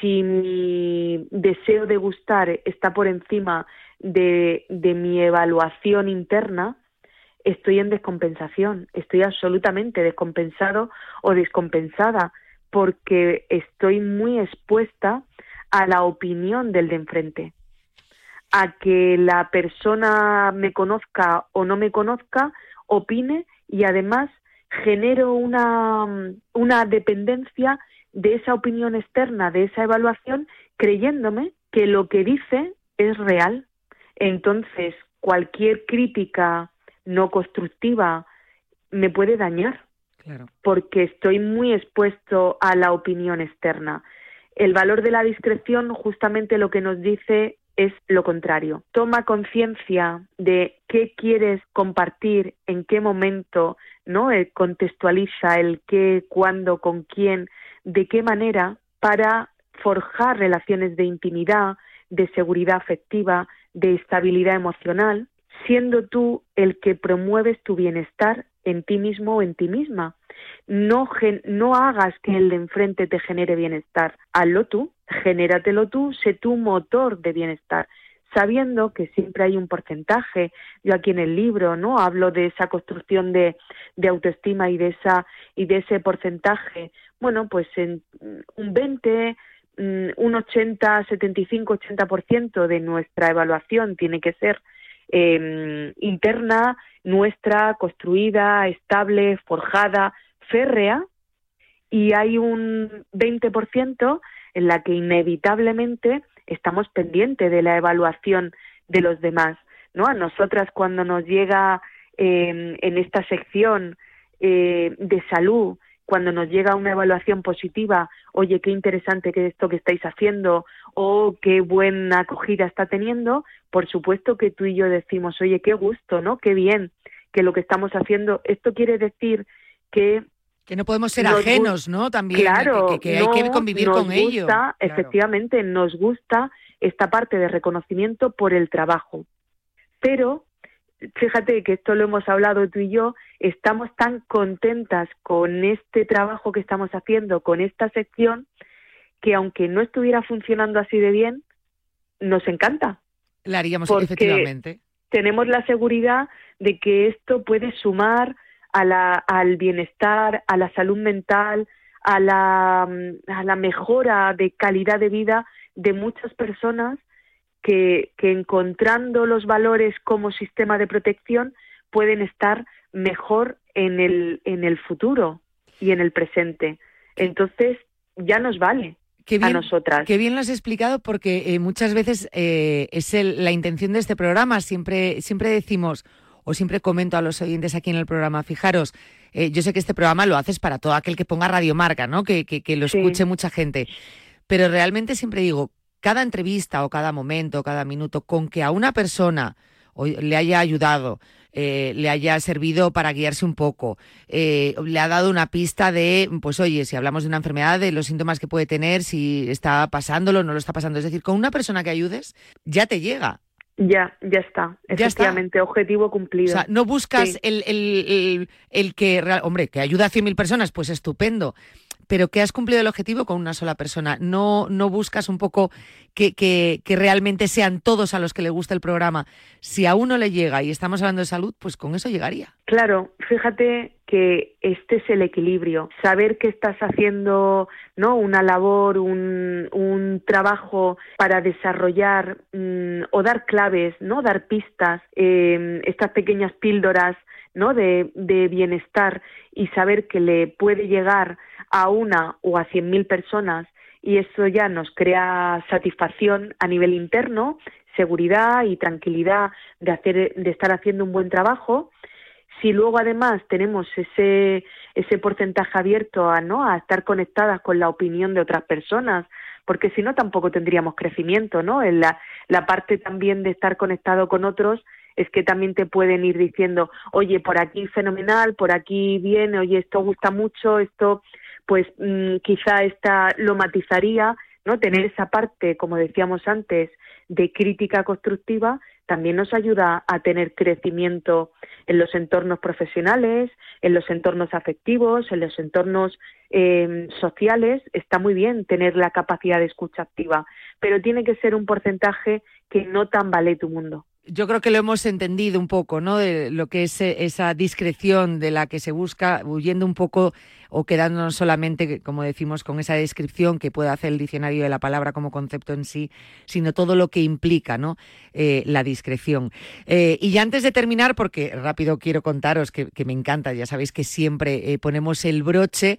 si mi deseo de gustar está por encima de, de mi evaluación interna, estoy en descompensación, estoy absolutamente descompensado o descompensada porque estoy muy expuesta a la opinión del de enfrente, a que la persona me conozca o no me conozca, opine y además genero una, una dependencia de esa opinión externa, de esa evaluación, creyéndome que lo que dice es real. Entonces, cualquier crítica no constructiva me puede dañar porque estoy muy expuesto a la opinión externa. El valor de la discreción justamente lo que nos dice es lo contrario. Toma conciencia de qué quieres compartir, en qué momento, ¿no? Eh, contextualiza el qué, cuándo, con quién, de qué manera para forjar relaciones de intimidad, de seguridad afectiva, de estabilidad emocional, siendo tú el que promueves tu bienestar en ti mismo o en ti misma. No, no hagas que el de enfrente te genere bienestar, hazlo tú, genératelo tú, sé tu motor de bienestar, sabiendo que siempre hay un porcentaje. Yo aquí en el libro, ¿no? Hablo de esa construcción de, de autoestima y de esa y de ese porcentaje. Bueno, pues en un 20, mm, un 80, 75, 80% de nuestra evaluación tiene que ser eh, interna, nuestra, construida, estable, forjada, férrea, y hay un 20% en la que inevitablemente estamos pendientes de la evaluación de los demás. ¿no? A nosotras cuando nos llega eh, en esta sección eh, de salud cuando nos llega una evaluación positiva, oye, qué interesante que esto que estáis haciendo o qué buena acogida está teniendo, por supuesto que tú y yo decimos, oye, qué gusto, ¿no? Qué bien que lo que estamos haciendo. Esto quiere decir que que no podemos ser ajenos, ¿no? También claro, que, hay que convivir con ello. Efectivamente, nos gusta esta parte de reconocimiento por el trabajo. Pero fíjate que esto lo hemos hablado tú y yo, estamos tan contentas con este trabajo que estamos haciendo, con esta sección, que aunque no estuviera funcionando así de bien, nos encanta. La haríamos efectivamente. Tenemos la seguridad de que esto puede sumar a la, al bienestar, a la salud mental, a la, a la mejora de calidad de vida de muchas personas que, encontrando los valores como sistema de protección pueden estar mejor en el, en el futuro y en el presente. Entonces, ya nos vale. a nosotras. Qué bien lo has explicado porque eh, muchas veces eh, es la intención de este programa. Siempre, siempre decimos, o siempre comento a los oyentes aquí en el programa, fijaros, eh, yo sé que este programa lo haces para todo aquel que ponga radiomarca, ¿no? Que, que, lo escuche mucha gente. Pero realmente siempre digo, cada entrevista o cada momento, cada minuto, con que a una persona le haya ayudado, eh, le haya servido para guiarse un poco, eh, le ha dado una pista de, pues oye, si hablamos de una enfermedad, de los síntomas que puede tener, si está pasándolo, no lo está pasando. Es decir, con una persona que ayudes, ya te llega. Ya, ya está. Efectivamente, objetivo cumplido. O sea, no buscas el, el, el, que, hombre, que ayuda a 100.000 personas, pues estupendo pero que has cumplido el objetivo con una sola persona. No, no buscas un poco que, que, realmente sean todos a los que le gusta el programa. Si a uno le llega y estamos hablando de salud, pues con eso llegaría. Claro, fíjate que este es el equilibrio. Saber que estás haciendo ¿no? una labor, un, un trabajo para desarrollar mm, o dar claves, ¿no? dar pistas, eh, estas pequeñas píldoras ¿no? de, de bienestar y saber que le puede llegar a una o a cien mil personas y eso ya nos crea satisfacción a nivel interno, seguridad y tranquilidad de hacer, de estar haciendo un buen trabajo. Si luego además tenemos ese, ese porcentaje abierto a, ¿no? a estar conectadas con la opinión de otras personas, porque si no tampoco tendríamos crecimiento, ¿no? En la, la parte también de estar conectado con otros es que también te pueden ir diciendo, oye, por aquí fenomenal, por aquí bien, oye, esto gusta mucho, esto pues mm, quizá esta lo matizaría, ¿no? Tener esa parte, como decíamos antes, de crítica constructiva también nos ayuda a tener crecimiento en los entornos profesionales, en los entornos afectivos, en los entornos em, sociales. Está muy bien tener la capacidad de escucha activa, pero tiene que ser un porcentaje que no tambale tu mundo yo creo que lo hemos entendido un poco, ¿no? De lo que es eh, esa discreción de la que se busca, huyendo un poco o quedándonos solamente, como decimos, con esa descripción que puede hacer el diccionario de la palabra como concepto en sí, sino todo lo que implica, ¿no? Eh, la discreción. Eh, y ya antes de terminar, porque rápido quiero contaros que, me encanta, ya sabéis que siempre ponemos el broche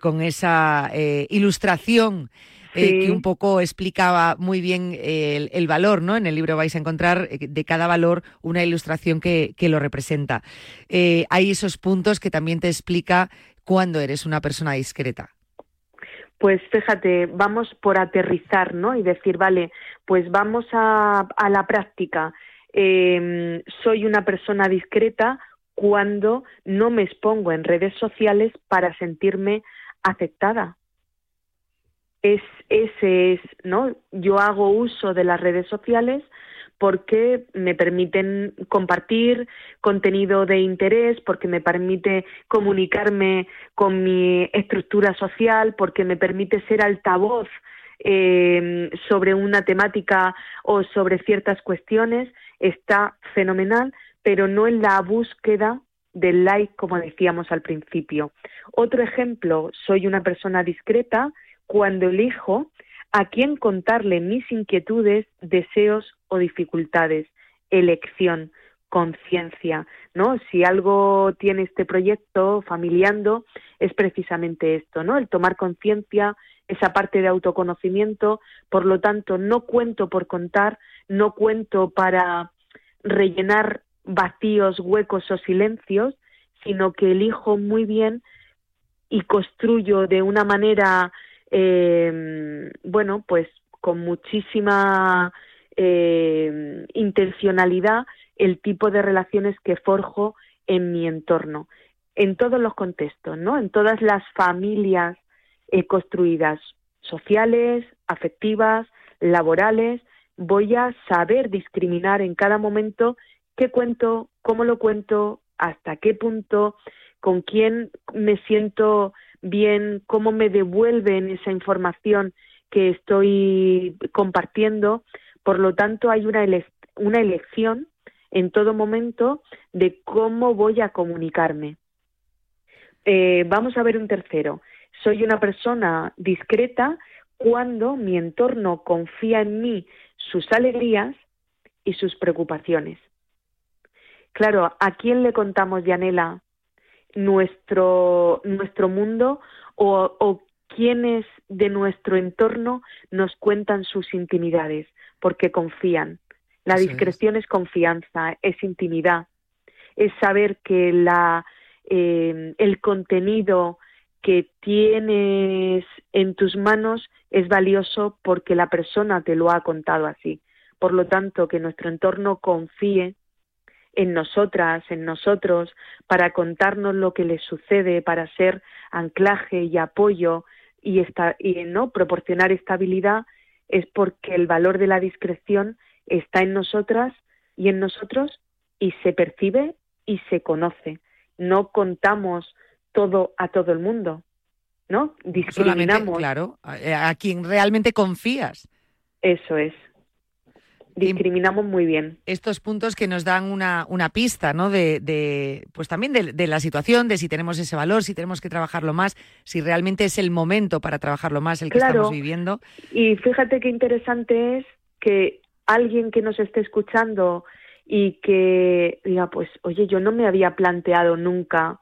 con esa ilustración eh, que un poco explicaba muy bien el, valor, ¿no? En el libro vais a encontrar eh, de cada valor una ilustración que, lo representa. Eh, hay esos puntos que también te explica cuando eres una persona discreta? Pues fíjate, vamos por aterrizar, ¿no? Y decir, vale, pues vamos a, a la práctica. Em, soy una persona discreta cuando no me expongo en redes sociales para sentirme aceptada. Es, ese es, ¿no? Yo hago uso de las redes sociales porque me permiten compartir contenido de interés, porque me permite comunicarme con mi estructura social, porque me permite ser altavoz eh, sobre una temática o sobre ciertas cuestiones, está fenomenal, pero no en la búsqueda del like, como decíamos al principio. Otro ejemplo, soy una persona discreta cuando elijo a quién contarle mis inquietudes, deseos o dificultades. Elección, conciencia, ¿no? Si algo tiene este proyecto familiando es precisamente esto, ¿no? El tomar conciencia, esa parte de autoconocimiento, por lo tanto, no cuento por contar, no cuento para rellenar vacíos, huecos o silencios, sino que elijo muy bien y construyo de una manera eh, bueno, pues con muchísima eh, intencionalidad el tipo de relaciones que forjo en mi entorno, en todos los contextos, ¿no? En todas las familias eh, construidas, sociales, afectivas, laborales, voy a saber discriminar en cada momento qué cuento, cómo lo cuento, hasta qué punto, con quién me siento bien cómo me devuelven esa información que estoy compartiendo. Por lo tanto, hay una, una elección en todo momento de cómo voy a comunicarme. Eh, vamos a ver un tercero. Soy una persona discreta cuando mi entorno confía en mí sus alegrías y sus preocupaciones. Claro, ¿a quién le contamos, Yanela, nuestro, nuestro mundo o, o quienes de nuestro entorno nos cuentan sus intimidades, porque confían. La discreción es. confianza, es intimidad, es saber que la, eh, el contenido que tienes en tus manos es valioso porque la persona te lo ha contado así. Por lo tanto, que nuestro entorno confíe en nosotras, en nosotros, para contarnos lo que les sucede, para ser anclaje y apoyo y, y no proporcionar estabilidad, es porque el valor de la discreción está en nosotras y en nosotros y se percibe y se conoce. No contamos todo a todo el mundo, ¿no? Discriminamos. claro, a quien realmente confías. Eso es discriminamos muy bien. Estos puntos que nos dan una, una pista, ¿no? De, pues también de, la situación, de si tenemos ese valor, si tenemos que trabajarlo más, si realmente es el momento para trabajarlo más el que estamos viviendo. Y fíjate qué interesante es que alguien que nos esté escuchando y que diga, pues, oye, yo no me había planteado nunca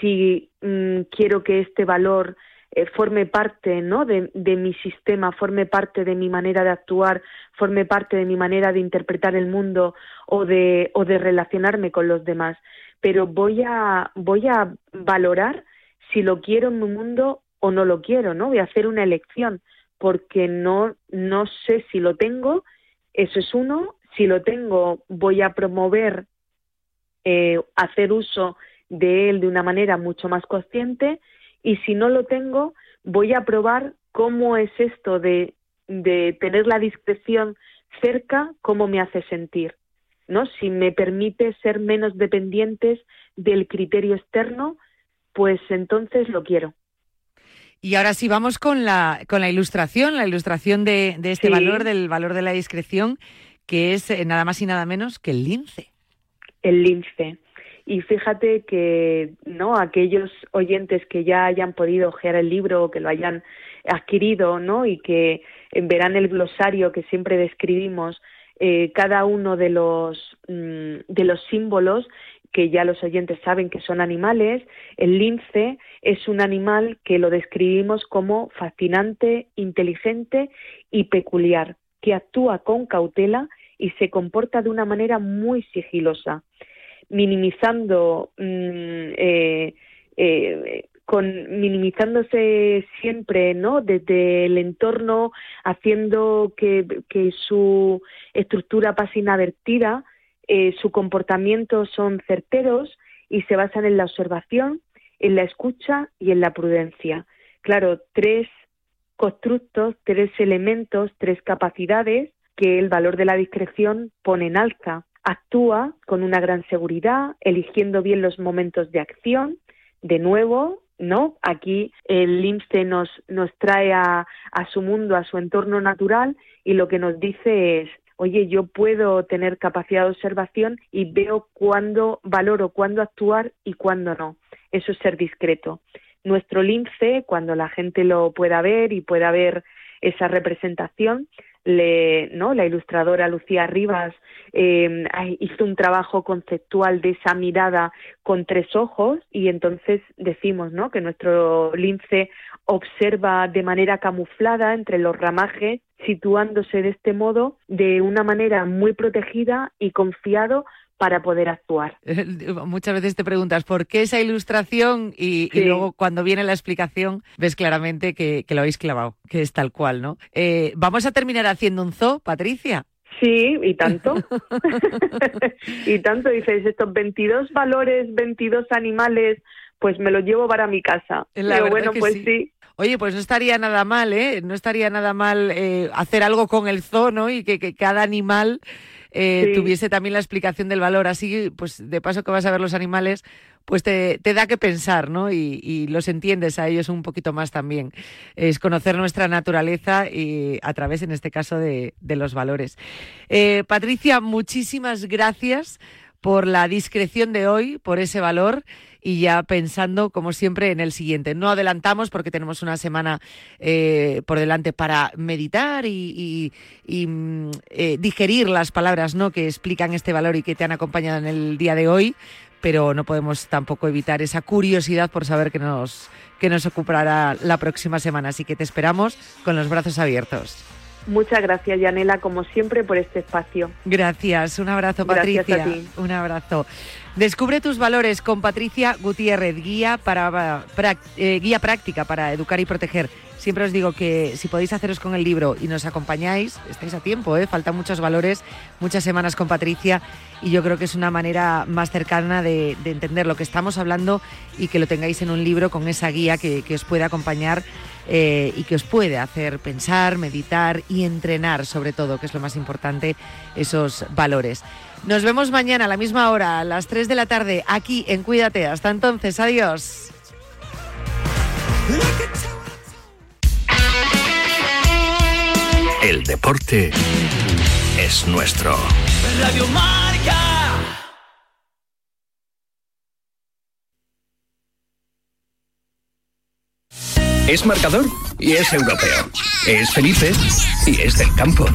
si mm, quiero que este valor eh, forme parte ¿no? de, mi sistema, forme parte de mi manera de actuar, forme parte de mi manera de interpretar el mundo o de, o de relacionarme con los demás. Pero voy a, voy a valorar si lo quiero en mi mundo o no lo quiero, ¿no? Voy a hacer una elección porque no, no sé si lo tengo, eso es uno, si lo tengo voy a promover eh, hacer uso de él de una manera mucho más consciente y si no lo tengo, voy a probar cómo es esto de, de tener la discreción cerca, cómo me hace sentir, ¿no? Si me permite ser menos dependientes del criterio externo, pues entonces lo quiero. Y ahora sí, vamos con la, con la ilustración, la ilustración de, de este valor, del valor de la discreción, que es eh, nada más y nada menos que el lince. El lince. Y fíjate que no aquellos oyentes que ya hayan podido ojear el libro o que lo hayan adquirido, ¿no? Y que verán el glosario que siempre describimos eh, cada uno de los mm, de los símbolos que ya los oyentes saben que son animales. El lince es un animal que lo describimos como fascinante, inteligente y peculiar, que actúa con cautela y se comporta de una manera muy sigilosa minimizando mm, eh, eh, con minimizándose siempre, ¿no? Desde el entorno, haciendo que, que su estructura pase inadvertida, eh, su comportamiento son certeros y se basan en la observación, en la escucha y en la prudencia. Claro, tres constructos, tres elementos, tres capacidades que el valor de la discreción pone en alza. Actúa con una gran seguridad, eligiendo bien los momentos de acción. De nuevo, ¿no? Aquí el lince nos, nos trae a, a su mundo, a su entorno natural y lo que nos dice es oye, yo puedo tener capacidad de observación y veo cuándo valoro, cuándo actuar y cuándo no. Eso es ser discreto. Nuestro lince, cuando la gente lo pueda ver y pueda ver esa representación, le, ¿no? la ilustradora Lucía Rivas eh, hizo un trabajo conceptual de esa mirada con tres ojos y entonces decimos ¿no? que nuestro lince observa de manera camuflada entre los ramajes, situándose de este modo de una manera muy protegida y confiado para poder actuar. Muchas veces te preguntas por qué esa ilustración y, luego cuando viene la explicación ves claramente que, lo habéis clavado, que es tal cual, ¿no? Eh, Vamos a terminar haciendo un zoo, Patricia. Sí, y tanto. y tanto dices, estos 22 valores, 22 animales, pues me los llevo para mi casa. Pero bueno, pues sí. Oye, pues no estaría nada mal, ¿eh? No estaría nada mal eh, hacer algo con el zoo, ¿no? Y que, que cada animal eh, tuviese también la explicación del valor. Así, pues de paso que vas a ver los animales, pues te, da que pensar, ¿no? Y, los entiendes a ellos un poquito más también. Es conocer nuestra naturaleza y a través, en este caso, de, los valores. Eh, Patricia, muchísimas gracias por la discreción de hoy, por ese valor y ya pensando, como siempre, en el siguiente. No adelantamos porque tenemos una semana eh, por delante para meditar y, mm, eh, digerir las palabras ¿no? que explican este valor y que te han acompañado en el día de hoy, pero no podemos tampoco evitar esa curiosidad por saber qué nos, que nos ocupará la próxima semana. Así que te esperamos con los brazos abiertos. Muchas gracias, Yanela, como siempre, por este espacio. Gracias. Un abrazo, Patricia. Un abrazo. Descubre tus valores con Patricia Gutiérrez, guía, para, eh, guía práctica para educar y proteger. Siempre os digo que si podéis haceros con el libro y nos acompañáis, estáis a tiempo, ¿eh? faltan muchos valores, muchas semanas con Patricia y yo creo que es una manera más cercana de, entender lo que estamos hablando y que lo tengáis en un libro con esa guía que, os puede acompañar eh, y que os puede hacer pensar, meditar y entrenar sobre todo, que es lo más importante, esos valores. Nos vemos mañana a la misma hora, a las 3 de la tarde, aquí en Cuídate. Hasta entonces, adiós. El deporte es nuestro. Radio Marca. Es marcador y es europeo. Es Felipe y es del campo.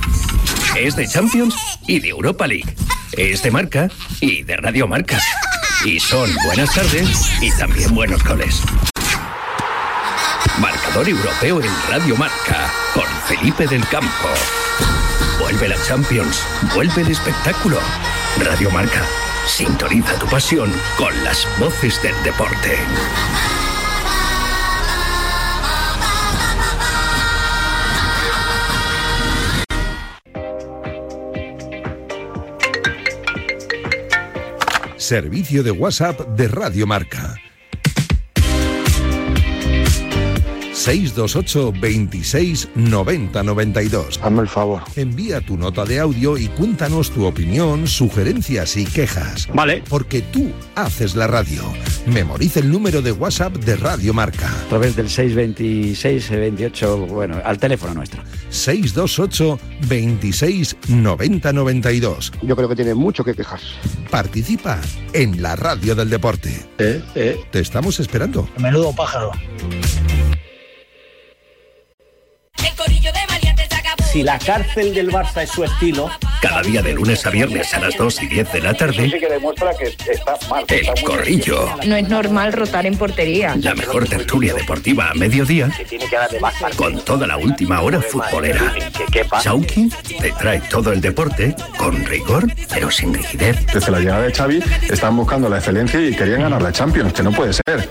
Es de Champions y de Europa League. Es de marca y de Radio Marca. Y son buenas tardes y también buenos goles. Marcador europeo en Radio Marca con Felipe del Campo. Vuelve la Champions, vuelve el espectáculo. Radio Marca, sintoniza tu pasión con las voces del deporte. Servicio de WhatsApp de Radio Marca 628 26 90 92. Hazme el favor. Envía tu nota de audio y cuéntanos tu opinión, sugerencias y quejas. Vale. Porque tú haces la radio. Memoriza el número de WhatsApp de Radio Marca. A través del 626 28, bueno, al teléfono nuestro. 628 26 90 92. Yo creo que tiene mucho que quejar. Participa en la radio del deporte. Eh, eh. Te estamos esperando. Menudo pájaro. Si la cárcel del Barça es su estilo. Cada día de lunes a viernes a las 2 y 10 de la tarde. Sí que demuestra que está mal. El Corrillo. No es normal rotar en portería. La mejor tertulia deportiva a mediodía. Con toda la última hora futbolera. Sauki te trae todo el deporte con rigor, pero sin rigidez. Desde la llegada de Xavi están buscando la excelencia y querían ganar la Champions, que no puede ser.